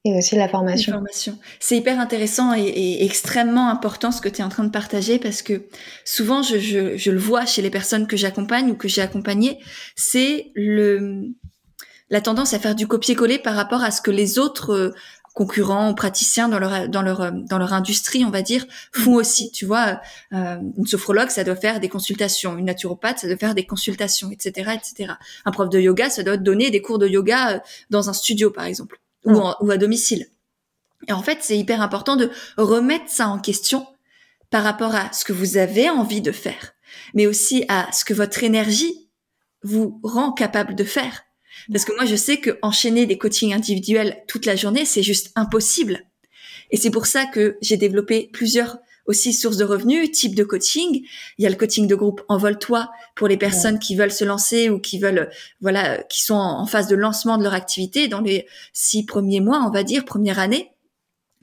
et aussi la formation. formation. C'est hyper intéressant et, extrêmement important ce que tu es en train de partager parce que souvent je, je, je le vois chez les personnes que j'accompagne ou que j'ai accompagnées, c'est le la tendance à faire du copier-coller par rapport à ce que les autres euh, concurrents ou praticiens dans leur dans leur dans leur industrie, on va dire, font aussi. Tu vois, euh, une sophrologue, ça doit faire des consultations, une naturopathe, ça doit faire des consultations, etc., etc. Un prof de yoga, ça doit donner des cours de yoga euh, dans un studio, par exemple, ou, ou à domicile. Et en fait, c'est hyper important de remettre ça en question par rapport à ce que vous avez envie de faire, mais aussi à ce que votre énergie vous rend capable de faire. Parce que moi, je sais que enchaîner des coachings individuels toute la journée, c'est juste impossible. Et c'est pour ça que j'ai développé plusieurs aussi sources de revenus, types de coaching. Il y a le coaching de groupe Envole-toi pour les personnes qui veulent se lancer ou qui veulent, voilà, qui sont en phase de lancement de leur activité dans les six premiers mois, on va dire, première année.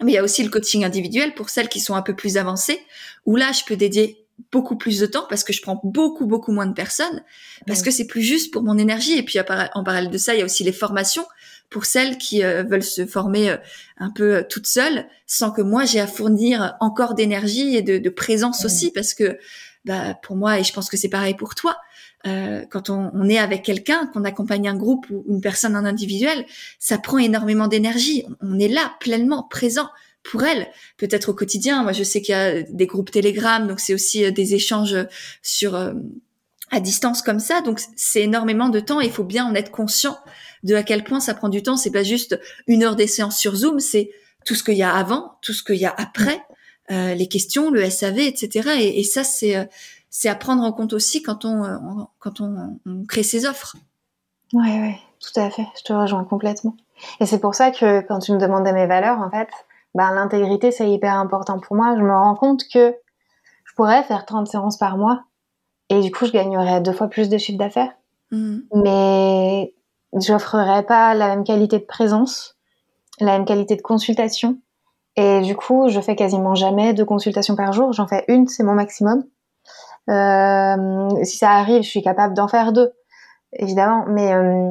Mais il y a aussi le coaching individuel pour celles qui sont un peu plus avancées, où là, je peux dédier beaucoup plus de temps parce que je prends beaucoup beaucoup moins de personnes parce que c'est plus juste pour mon énergie et puis en parallèle de ça il y a aussi les formations pour celles qui euh, veulent se former euh, un peu euh, toutes seules sans que moi j'ai à fournir encore d'énergie et de, présence aussi parce que bah, pour moi et je pense que c'est pareil pour toi quand on, on, est avec quelqu'un, qu'on accompagne un groupe ou une personne en individuel, ça prend énormément d'énergie. On est là pleinement présent pour elle, peut-être au quotidien. Moi, je sais qu'il y a des groupes Telegram, donc c'est aussi euh, des échanges sur euh, à distance comme ça. Donc c'est énormément de temps. il faut bien en être conscient de à quel point ça prend du temps. C'est pas juste une heure des séances sur Zoom, c'est tout ce qu'il y a avant, tout ce qu'il y a après, euh, les questions, le SAV, etc. Et, ça, c'est c'est à prendre en compte aussi quand on, quand on, on, crée ses offres. Ouais, ouais, tout à fait. Je te rejoins complètement. Et c'est pour ça que quand tu me demandais mes valeurs, en fait, ben, l'intégrité, c'est hyper important pour moi. Je me rends compte que je pourrais faire 30 séances par mois et du coup, je gagnerais deux fois plus de chiffre d'affaires. Mmh. Mais j'offrerais pas la même qualité de présence, la même qualité de consultation. Et du coup, je fais quasiment jamais de consultations par jour. J'en fais une, c'est mon maximum. Euh, si ça arrive, je suis capable d'en faire deux, évidemment. Mais, euh,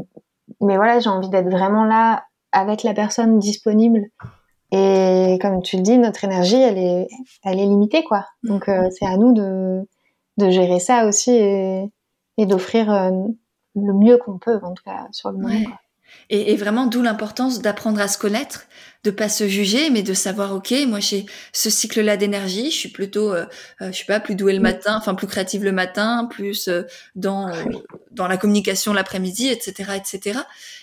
mais voilà, j'ai envie d'être vraiment là avec la personne disponible et comme tu le dis, notre énergie, elle est, elle est limitée, quoi. Donc, euh, c'est à nous de, de gérer ça aussi et, et d'offrir euh, le mieux qu'on peut, en tout cas, sur le moment. Et, et, vraiment, d'où l'importance d'apprendre à se connaître, de pas se juger, mais de savoir, ok, moi j'ai ce cycle-là d'énergie, je suis plutôt, euh, je sais pas, plus douée le mm. matin, enfin plus créative le matin, plus dans dans la communication l'après-midi, etc., etc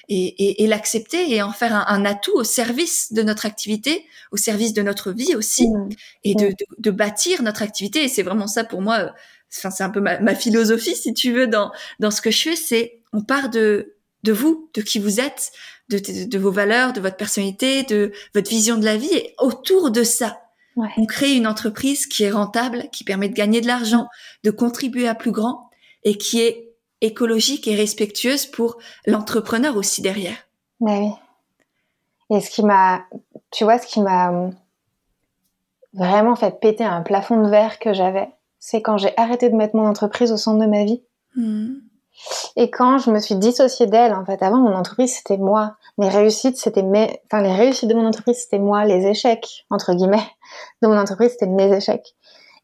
et, et, l'accepter et en faire un, atout au service de notre activité, au service de notre vie aussi, mmh. et de, de, de, bâtir notre activité. Et c'est vraiment ça pour moi. Enfin, c'est un peu ma, ma, philosophie, si tu veux, dans dans ce que je fais. C'est on part de de vous, de qui vous êtes, de, de, vos valeurs, de votre personnalité, de votre vision de la vie, et autour de ça, ouais. on crée une entreprise qui est rentable, qui permet de gagner de l'argent, de contribuer à plus grand, et qui est écologique et respectueuse pour l'entrepreneur aussi derrière. Mais oui. Et ce qui m'a, tu vois, ce qui m'a vraiment fait péter un plafond de verre que j'avais, c'est quand j'ai arrêté de mettre mon entreprise au centre de ma vie. Hmm. Et quand je me suis dissociée d'elle, en fait, avant mon entreprise c'était moi, mes réussites c'était mes, enfin les réussites de mon entreprise c'était moi, les échecs entre guillemets de mon entreprise c'était mes échecs.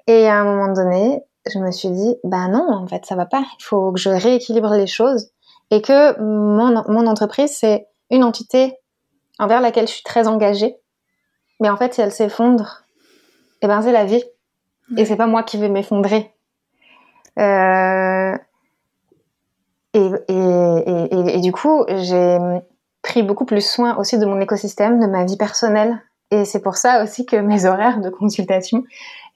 Et à un moment donné, je me suis dit, bah non, en fait, ça va pas. Il faut que je rééquilibre les choses et que mon, mon entreprise, c'est une entité envers laquelle je suis très engagée. Mais en fait, si elle s'effondre, eh ben, c'est la vie. Et c'est pas moi qui vais m'effondrer. Euh... Et, et, et, et, du coup, j'ai pris beaucoup plus soin aussi de mon écosystème, de ma vie personnelle. Et c'est pour ça aussi que mes horaires de consultation,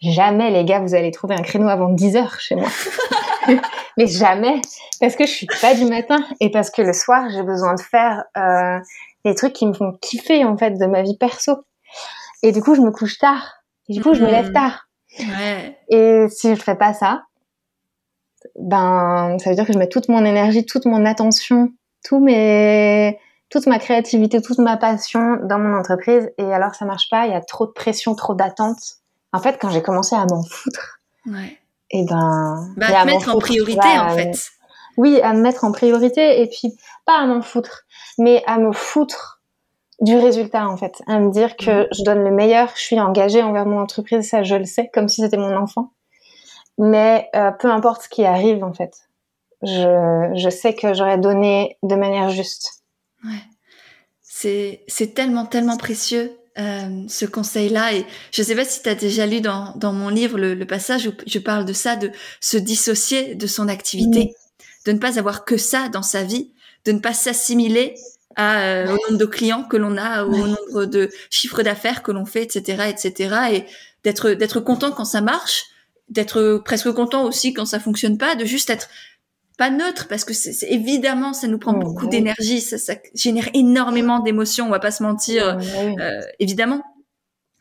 jamais les gars, vous allez trouver un créneau avant 10 heures chez moi. mais jamais, parce que je suis pas du matin et parce que le soir, j'ai besoin de faire euh, des trucs qui me font kiffer en fait de ma vie perso. Et du coup, je me couche tard. Et du coup, je me lève mmh. tard. Ouais. Et si je fais pas ça, ben, ça veut dire que je mets toute mon énergie, toute mon attention, mes, toute ma créativité, toute ma passion dans mon entreprise. Et alors, ça marche pas. Il y a trop de pression, trop d'attentes en fait, quand j'ai commencé à m'en foutre, ouais. et ben, bah, à te mettre en priorité, en fait. Oui, à me mettre en priorité, et puis pas à m'en foutre, mais à me foutre du résultat en fait, à me dire que mm. je donne le meilleur, je suis engagée envers mon entreprise, ça je le sais, comme si c'était mon enfant. Mais euh, peu importe ce qui arrive en fait, je, je sais que j'aurais donné de manière juste. Ouais. C'est, c'est tellement, tellement précieux euh, ce conseil-là. Et je sais pas si tu as déjà lu dans, dans mon livre le, le, passage où je parle de ça, de se dissocier de son activité, de ne pas avoir que ça dans sa vie, de ne pas s'assimiler euh, au nombre de clients que l'on a, au nombre de chiffres d'affaires que l'on fait, etc., etc. Et d'être d'être content quand ça marche, d'être presque content aussi quand ça fonctionne pas, de juste être pas neutre parce que c'est évidemment ça nous prend beaucoup d'énergie, ça, ça, génère énormément d'émotions, on va pas se mentir, euh, évidemment.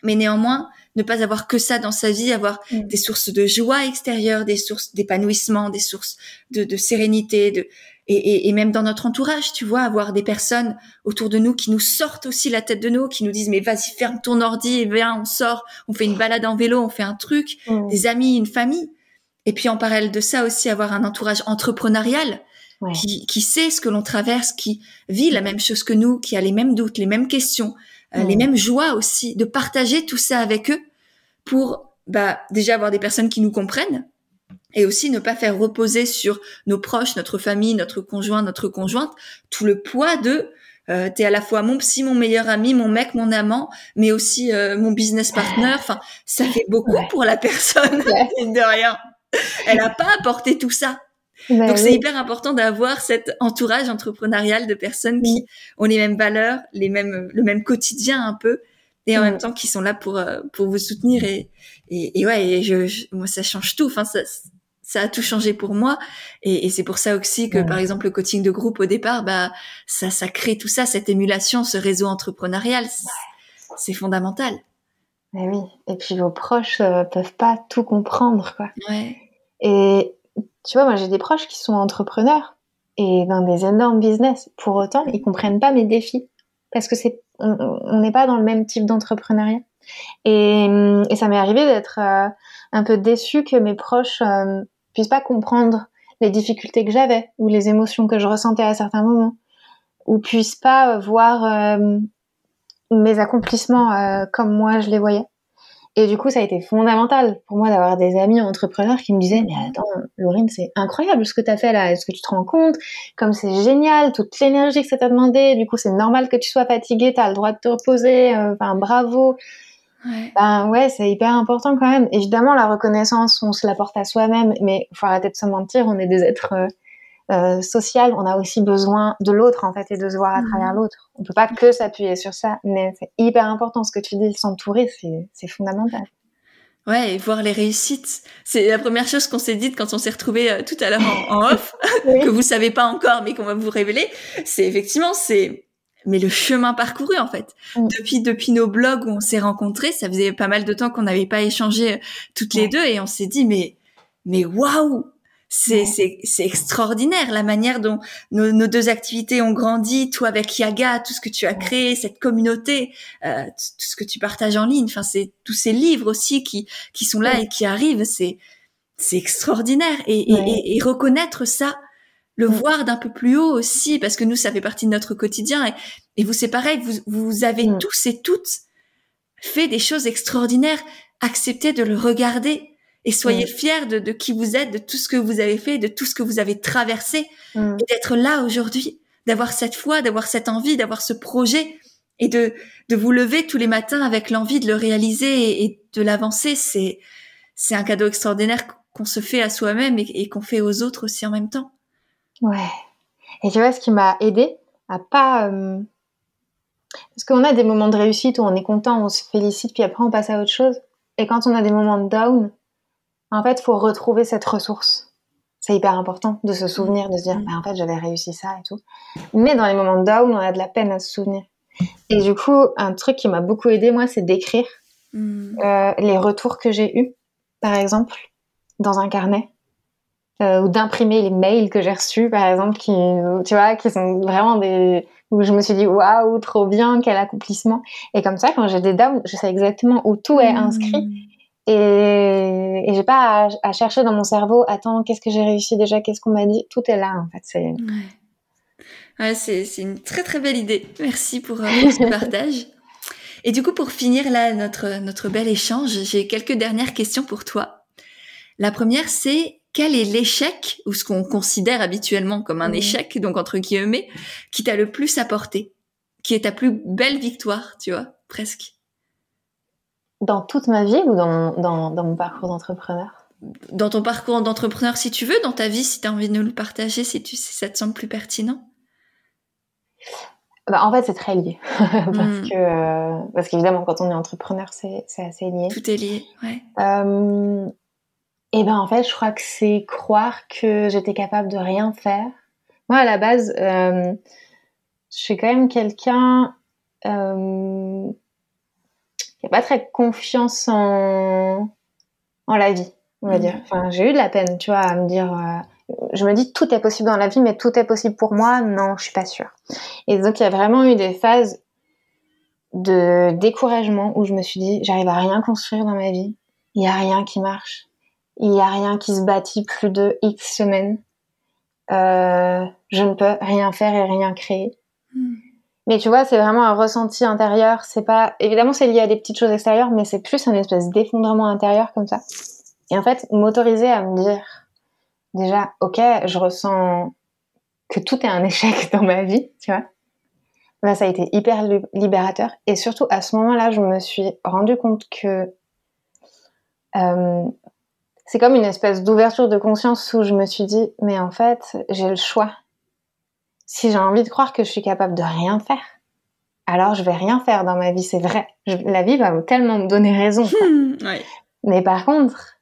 Mais néanmoins, ne pas avoir que ça dans sa vie, avoir des sources de joie extérieure, des sources d'épanouissement, des sources de, de sérénité, de et, et, et, même dans notre entourage, tu vois, avoir des personnes autour de nous qui nous sortent aussi la tête de nous, qui nous disent mais vas-y ferme ton ordi et viens, on sort, on fait une balade en vélo, on fait un truc, mm. des amis, une famille. Et puis en parallèle de ça aussi avoir un entourage entrepreneurial qui, qui, sait ce que l'on traverse, qui vit la même chose que nous, qui a les mêmes doutes, les mêmes questions, euh, les mêmes joies aussi, de partager tout ça avec eux pour bah, déjà avoir des personnes qui nous comprennent, et aussi ne pas faire reposer sur nos proches, notre famille, notre conjoint, notre conjointe, tout le poids de euh, t'es à la fois mon psy, mon meilleur ami, mon mec, mon amant, mais aussi euh, mon business partner. Enfin, ça fait beaucoup pour la personne, de rien. Elle n'a pas apporté tout ça. Bah Donc c'est hyper important d'avoir cet entourage entrepreneurial de personnes qui ont les mêmes valeurs, les mêmes, le même quotidien un peu, et en même temps qui sont là pour euh, pour vous soutenir et et, et ouais, et je, moi ça change tout. Enfin ça ça a tout changé pour moi. Et, et c'est pour ça aussi que par exemple le coaching de groupe au départ bah ça ça crée tout ça cette émulation ce réseau entrepreneurial. C'est fondamental. Mais oui. Et puis vos proches euh, peuvent pas tout comprendre quoi. Ouais. Et tu vois moi j'ai des proches qui sont entrepreneurs et dans des énormes business. Pour autant ils comprennent pas mes défis. Parce que c'est on n'est pas dans le même type d'entrepreneuriat et, ça m'est arrivé d'être euh, un peu déçue que mes proches euh, puisse pas comprendre les difficultés que j'avais ou les émotions que je ressentais à certains moments ou puisse pas euh, voir euh, mes accomplissements comme moi je les voyais. Et du coup, ça a été fondamental pour moi d'avoir des amis entrepreneurs qui me disaient Mais attends, Laurine, c'est incroyable ce que tu as fait là. Est-ce que tu te rends compte? Comme c'est génial, toute l'énergie que ça t'a demandé. Du coup, c'est normal que tu sois fatigué, tu as le droit de te reposer. Enfin, bravo. Ouais. Ben ouais, c'est hyper important quand même. Évidemment, la reconnaissance, on se la porte à soi-même, mais faut arrêter de se mentir, on est des êtres euh, on a aussi besoin de l'autre en fait et de se voir à mhm. travers l'autre. On peut pas que s'appuyer sur ça, mais c'est hyper important ce que tu dis, s'entourer, c'est fondamental. Ouais, et voir les réussites. C'est la première chose qu'on s'est dite quand on s'est retrouvé euh, tout à l'heure en, en, off, que vous savez pas encore, mais qu'on va vous révéler. C'est effectivement, c'est mais le chemin parcouru en fait. Mm. Depuis depuis nos blogs où on s'est rencontrés, ça faisait pas mal de temps qu'on n'avait pas échangé euh, toutes les deux et on s'est dit mais mais waouh c'est c'est c'est extraordinaire la manière dont nos, nos, deux activités ont grandi, toi avec Yaga, tout ce que tu as créé, cette communauté, euh, tout ce que tu partages en ligne. Enfin, c'est tous ces livres aussi qui qui sont là et qui arrivent. C'est c'est extraordinaire et, et, et, reconnaître ça le voir d'un peu plus haut aussi, parce que nous, ça fait partie de notre quotidien. Et, et vous, c'est pareil, vous, vous avez tous et toutes fait des choses extraordinaires. Acceptez de le regarder et soyez mm. fiers de, de, qui vous êtes, de tout ce que vous avez fait, de tout ce que vous avez traversé, et d'être là aujourd'hui, d'avoir cette foi, d'avoir cette envie, d'avoir ce projet, et de, de vous lever tous les matins avec l'envie de le réaliser et, et de l'avancer. C'est, c'est un cadeau extraordinaire qu'on se fait à soi-même et, et qu'on fait aux autres aussi en même temps. Ouais. Et tu vois, ce qui m'a aidé à pas. Euh, parce qu'on a des moments de réussite où on est content, on se félicite, puis après on passe à autre chose. Et quand on a des moments de down, en fait, faut retrouver cette ressource. C'est hyper important de se souvenir, de se dire, bah, en fait, j'avais réussi ça et tout. Mais dans les moments de down, on a de la peine à se souvenir. Et du coup, un truc qui m'a beaucoup aidé, moi, c'est d'écrire mm. euh, les retours que j'ai eus, par exemple, dans un carnet euh, ou d'imprimer les mails que j'ai reçus, par exemple, qui, tu vois, qui sont vraiment des où je me suis dit waouh, trop bien, quel accomplissement. Et comme ça, quand j'ai des dames, je sais exactement où tout est inscrit. Et, et j'ai pas à, à, chercher dans mon cerveau, attends, qu'est-ce que j'ai réussi déjà, qu'est-ce qu'on m'a dit, tout est là en fait. C'est Ouais, c'est une très très belle idée. Merci pour, euh, pour ce partage. Et du coup, pour finir là notre notre bel échange, j'ai quelques dernières questions pour toi. La première, c'est quel est l'échec ou ce qu'on considère habituellement comme un mmh. échec, donc entre guillemets, qui t'a le plus apporté, qui est ta plus belle victoire, tu vois, presque? Dans toute ma vie ou dans, dans, dans mon parcours d'entrepreneur? Dans ton parcours d'entrepreneur, si tu veux, dans ta vie, si tu as envie de nous le partager, si, tu, si ça te semble plus pertinent? Bah, en fait, c'est très lié. parce hmm. que, euh, parce qu'évidemment, quand on est entrepreneur, c'est, assez lié. Tout est lié, ouais. Euh, et ben, en fait, je crois que c'est croire que j'étais capable de rien faire. Moi, à la base, euh, je suis quand même quelqu'un qui n'a pas très confiance en, en la vie, on va hmm. dire. Enfin, j'ai eu de la peine, tu vois, à me dire je me dis tout est possible dans la vie, mais tout est possible pour moi. Non, je suis pas sûre. Et donc il y a vraiment eu des phases de découragement où je me suis dit j'arrive à rien construire dans ma vie. Il y a rien qui marche. Il y a rien qui se bâtit plus de X semaines. Euh, je ne peux rien faire et rien créer. Hmm. Mais tu vois, c'est vraiment un ressenti intérieur. C'est pas, évidemment, c'est lié à des petites choses extérieures, mais c'est plus un espèce d'effondrement intérieur comme ça. Et en fait, m'autoriser à me dire, déjà, ok, je ressens que tout est un échec dans ma vie, tu vois. Là, ça a été hyper libérateur. Et surtout, à ce moment-là, je me suis rendu compte que euh, c'est comme une espèce d'ouverture de conscience où je me suis dit, mais en fait, j'ai le choix. Si j'ai envie de croire que je suis capable de rien faire, alors je vais rien faire dans ma vie, c'est vrai. la vie va tellement me donner raison. Mais par contre,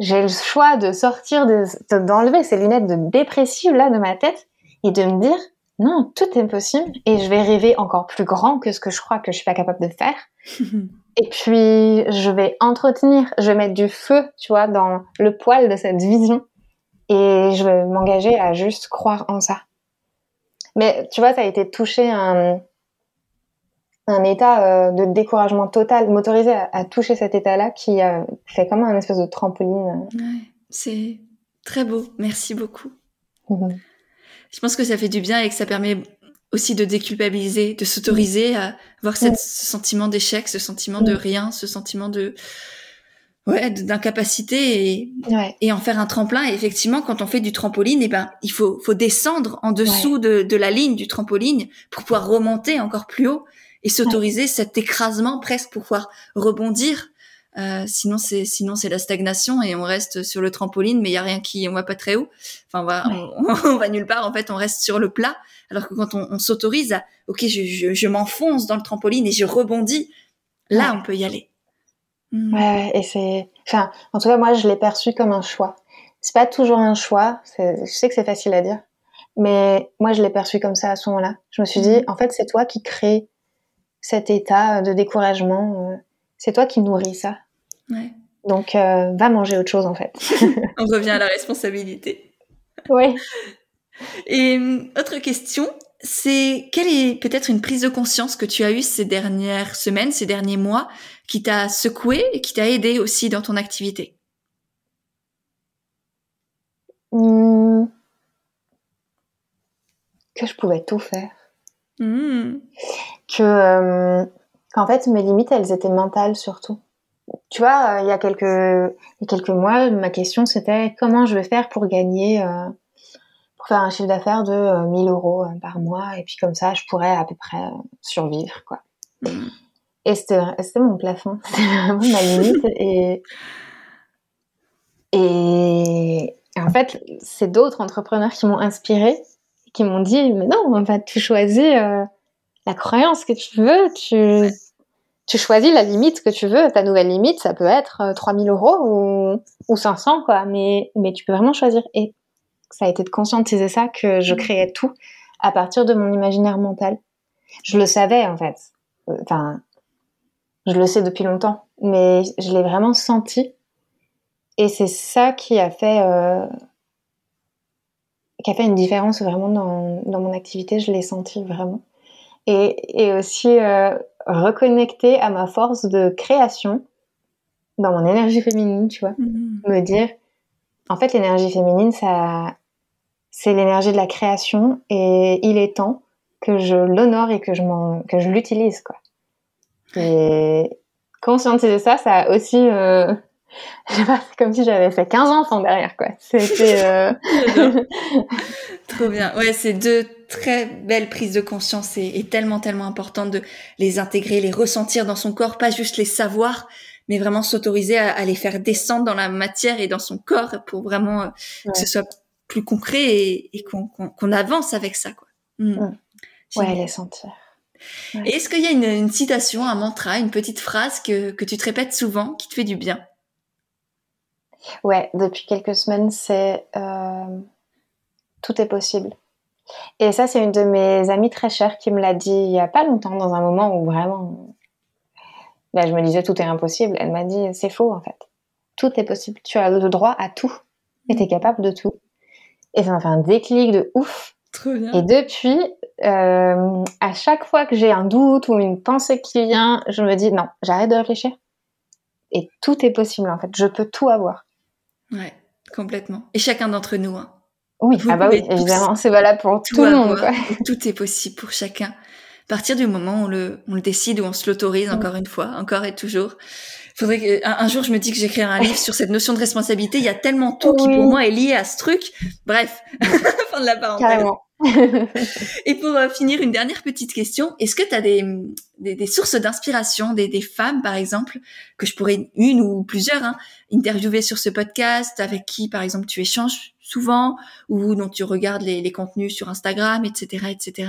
j'ai le choix de sortir, d'enlever ces lunettes de dépressive là de ma tête et de me dire non, tout est possible et je vais rêver encore plus grand que ce que je crois que je suis pas capable de faire. et puis je vais entretenir, je vais mettre du feu, tu vois, dans le poil de cette vision et je vais m'engager à juste croire en ça. Mais tu vois, ça a été touché un, un état euh, de découragement total, motorisé à, toucher cet état-là qui euh, fait comme un espèce de trampoline. c'est très beau, merci beaucoup. Mhm. Je pense que ça fait du bien et que ça permet aussi de déculpabiliser, de s'autoriser à voir ce sentiment d'échec, ce sentiment de rien, ce sentiment de ouais, d'incapacité et, et en faire un tremplin. Et effectivement, quand on fait du trampoline, eh ben, il faut, faut descendre en dessous de, de la ligne du trampoline pour pouvoir remonter encore plus haut et s'autoriser cet écrasement presque pour pouvoir rebondir. Euh, sinon c'est sinon c'est la stagnation et on reste sur le trampoline mais il y a rien qui on va pas très haut. Enfin on va on, va nulle part. En fait on reste sur le plat. Alors que quand on, on s'autorise à ok je, je, je m'enfonce dans le trampoline et je rebondis là on peut y aller hmm. ouais et c'est enfin en tout cas moi je l'ai perçu comme un choix c'est pas toujours un choix je sais que c'est facile à dire mais moi je l'ai perçu comme ça à ce moment-là je me suis dit hmm. en fait c'est toi qui crée cet état de découragement. Euh, c'est toi qui nourris ça. Donc, euh, va manger autre chose en fait. On revient à la responsabilité. Oui. Et euh, autre question, c'est quelle est peut-être une prise de conscience que tu as eue ces dernières semaines, ces derniers mois, qui t'a secoué et qui t'a aidé aussi dans ton activité? Mmh. Que je pouvais tout faire. Mmh que euh, qu'en fait mes limites elles étaient mentales surtout. Tu vois, euh, il y a quelques il y a quelques mois, ma question c'était comment je vais faire pour gagner euh, faire un chiffre d'affaires de 1000 euros par mois et puis comme ça je pourrais à peu près survivre quoi. Et c'était mon plafond, c'était vraiment ma limite et et en fait, c'est d'autres entrepreneurs qui m'ont inspiré, qui m'ont dit mais non, en fait, tu choisis la croyance que tu veux, tu, tu choisis la limite que tu veux. Ta nouvelle limite, ça peut être 3000 euh, euros ou, ou 500, quoi. Mais, mais tu peux vraiment choisir. Et ça a été de conscientiser ça que je mm. créais tout à partir de mon imaginaire mental. Je le savais, en fait. Enfin, je le sais depuis longtemps. Mais je l'ai vraiment senti. Et c'est ça qui a fait, euh, qui a fait une différence vraiment dans, dans mon activité. Je l'ai senti vraiment et, aussi euh, reconnecter à ma force de création dans mon énergie féminine, tu vois. Mm-hmm. Me dire, en fait, l'énergie féminine, ça, c'est l'énergie de la création et il est temps que je l'honore et que je m'en, que je l'utilise, quoi. Et conscientiser ça, ça a aussi, euh, je sais pas, c'est comme si j'avais fait 15 enfants derrière, quoi. C'était, euh... Trop bien. Ouais, c'est deux très belles prises de conscience et, tellement, tellement importantes de les intégrer, les ressentir dans son corps, pas juste les savoir, mais vraiment s'autoriser à, les faire descendre dans la matière et dans son corps pour vraiment euh, que ce soit plus concret et, qu'on avance avec ça, quoi. Mm. Ouais, les sentir. est-ce qu'il y a une, citation, un mantra, une petite phrase que, que tu te répètes souvent qui te fait du bien? Ouais, depuis quelques semaines, c'est euh, tout est possible. Et ça, c'est une de mes amies très chères qui me l'a dit il y a pas longtemps, dans un moment où vraiment, là, je me disais tout est impossible. Elle m'a dit c'est faux en fait. Tout est possible. Tu as le droit à tout. Et tu es capable de tout. Et ça m'a fait un déclic de ouf. Trop bien. Et depuis, euh, à chaque fois que j'ai un doute ou une pensée qui vient, je me dis non, j'arrête de réfléchir. Et tout est possible en fait. Je peux tout avoir. Ouais, complètement. Et chacun d'entre nous. Hein. Oui, ah bah oui, évidemment, c'est valable pour tout, le monde. Tout est possible pour chacun. Partir du moment où on le, on le décide, où on se l'autorise, encore une fois, encore et toujours. Faudrait que, un, jour, je me dis que j'écrirai un livre sur cette notion de responsabilité. Il y a tellement tout qui, pour moi, est lié à ce truc. Bref, fin de la parenthèse. Carrément. et pour euh, finir, une dernière petite question. Est-ce que tu as des, des, des, sources d'inspiration, des, des, femmes, par exemple, que je pourrais, une ou plusieurs, hein, interviewer sur ce podcast, avec qui, par exemple, tu échanges souvent, ou dont tu regardes les, les contenus sur Instagram, etc., etc.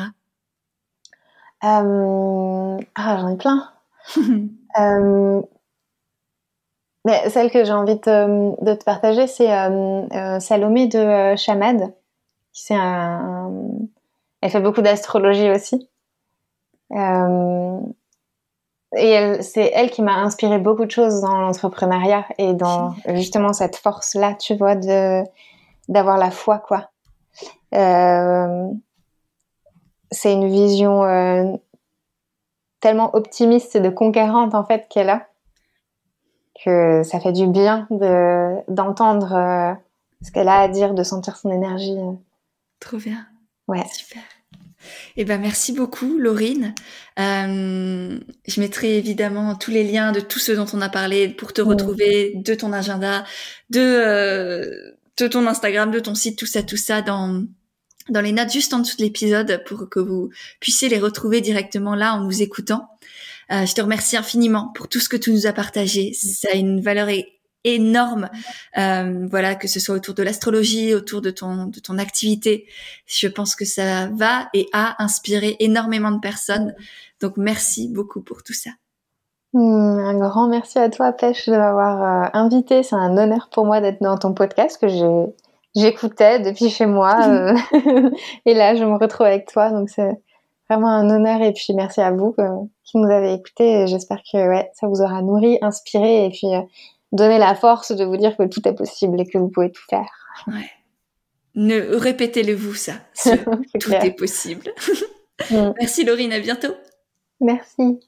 Euh... Ah, j'en ai plein. euh... Mais celle que j'ai envie de, de te partager, c'est euh, Salomé de Chamad. C'est un, Elle fait beaucoup d'astrologie aussi. Et c'est elle qui m'a inspiré beaucoup de choses dans l'entrepreneuriat et dans justement cette force-là, tu vois, de d'avoir la foi, quoi. Euh, c'est une vision euh, tellement optimiste et de conquérante en fait qu'elle a que ça fait du bien de d'entendre euh, ce qu'elle a à dire, de sentir son énergie. Trop bien. Ouais. Super. Eh ben merci beaucoup, Laurine. Euh, je mettrai évidemment tous les liens de tout ce dont on a parlé pour te retrouver, de ton agenda, de euh, de ton Instagram, de ton site, tout ça, tout ça dans dans les notes juste en dessous de l'épisode pour que vous puissiez les retrouver directement là en nous écoutant. Euh, je te remercie infiniment pour tout ce que tu nous as partagé. Ça a une valeur énorme, euh, voilà, que ce soit autour de l'astrologie, autour de ton de ton activité. Je pense que ça va et a inspiré énormément de personnes. Donc merci beaucoup pour tout ça. Hmm, un grand merci à toi, Pêche, de m'avoir euh, invité. C'est un honneur pour moi d'être dans ton podcast que j'écoutais depuis chez moi. Euh, et là, je me retrouve avec toi. Donc, c'est vraiment un honneur. Et puis, merci à vous euh, qui nous avez écoutés. J'espère que ouais, ça vous aura nourri, inspiré et puis donné la force de vous dire que tout est possible et que vous pouvez tout faire. Ouais. Ne répétez-le vous, ça. tout est possible. Mm. Merci, Laurine. À bientôt. Merci.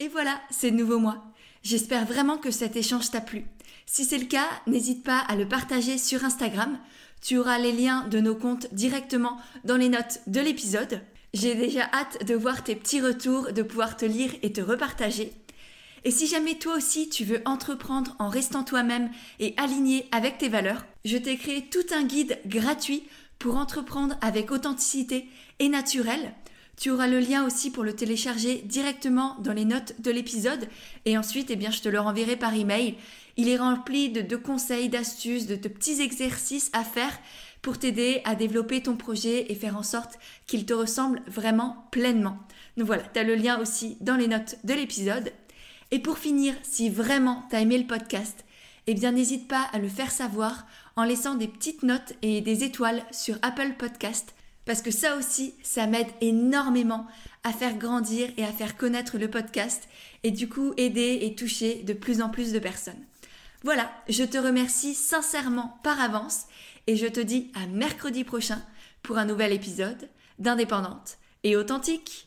Et voilà, c'est nouveau moi. J'espère vraiment que cet échange t'a plu. Si c'est le cas, n'hésite pas à le partager sur Instagram. Tu auras les liens de nos comptes directement dans les notes de l'épisode. J'ai déjà hâte de voir tes petits retours, de pouvoir te lire et te repartager. Et si jamais toi aussi tu veux entreprendre en restant toi-même et aligné avec tes valeurs, je t'ai créé tout un guide gratuit pour entreprendre avec authenticité et naturel tu auras le lien aussi pour le télécharger directement dans les notes de l'épisode et ensuite eh je te le renverrai par email. Il est rempli de, conseils, d'astuces, de, de petits exercices à faire pour t'aider à développer ton projet et faire en sorte qu'il te ressemble vraiment pleinement. Donc voilà, tu as le lien aussi dans les notes de l'épisode. Et pour finir, si vraiment tu as aimé le podcast, eh bien n'hésite pas à le faire savoir en laissant des petites notes et des étoiles sur Apple Podcast parce que ça aussi, ça m'aide énormément à faire grandir et à faire connaître le podcast et du coup aider et toucher de plus en plus de personnes. Voilà, je te remercie sincèrement par avance et je te dis à mercredi prochain pour un nouvel épisode d'Indépendante et authentique.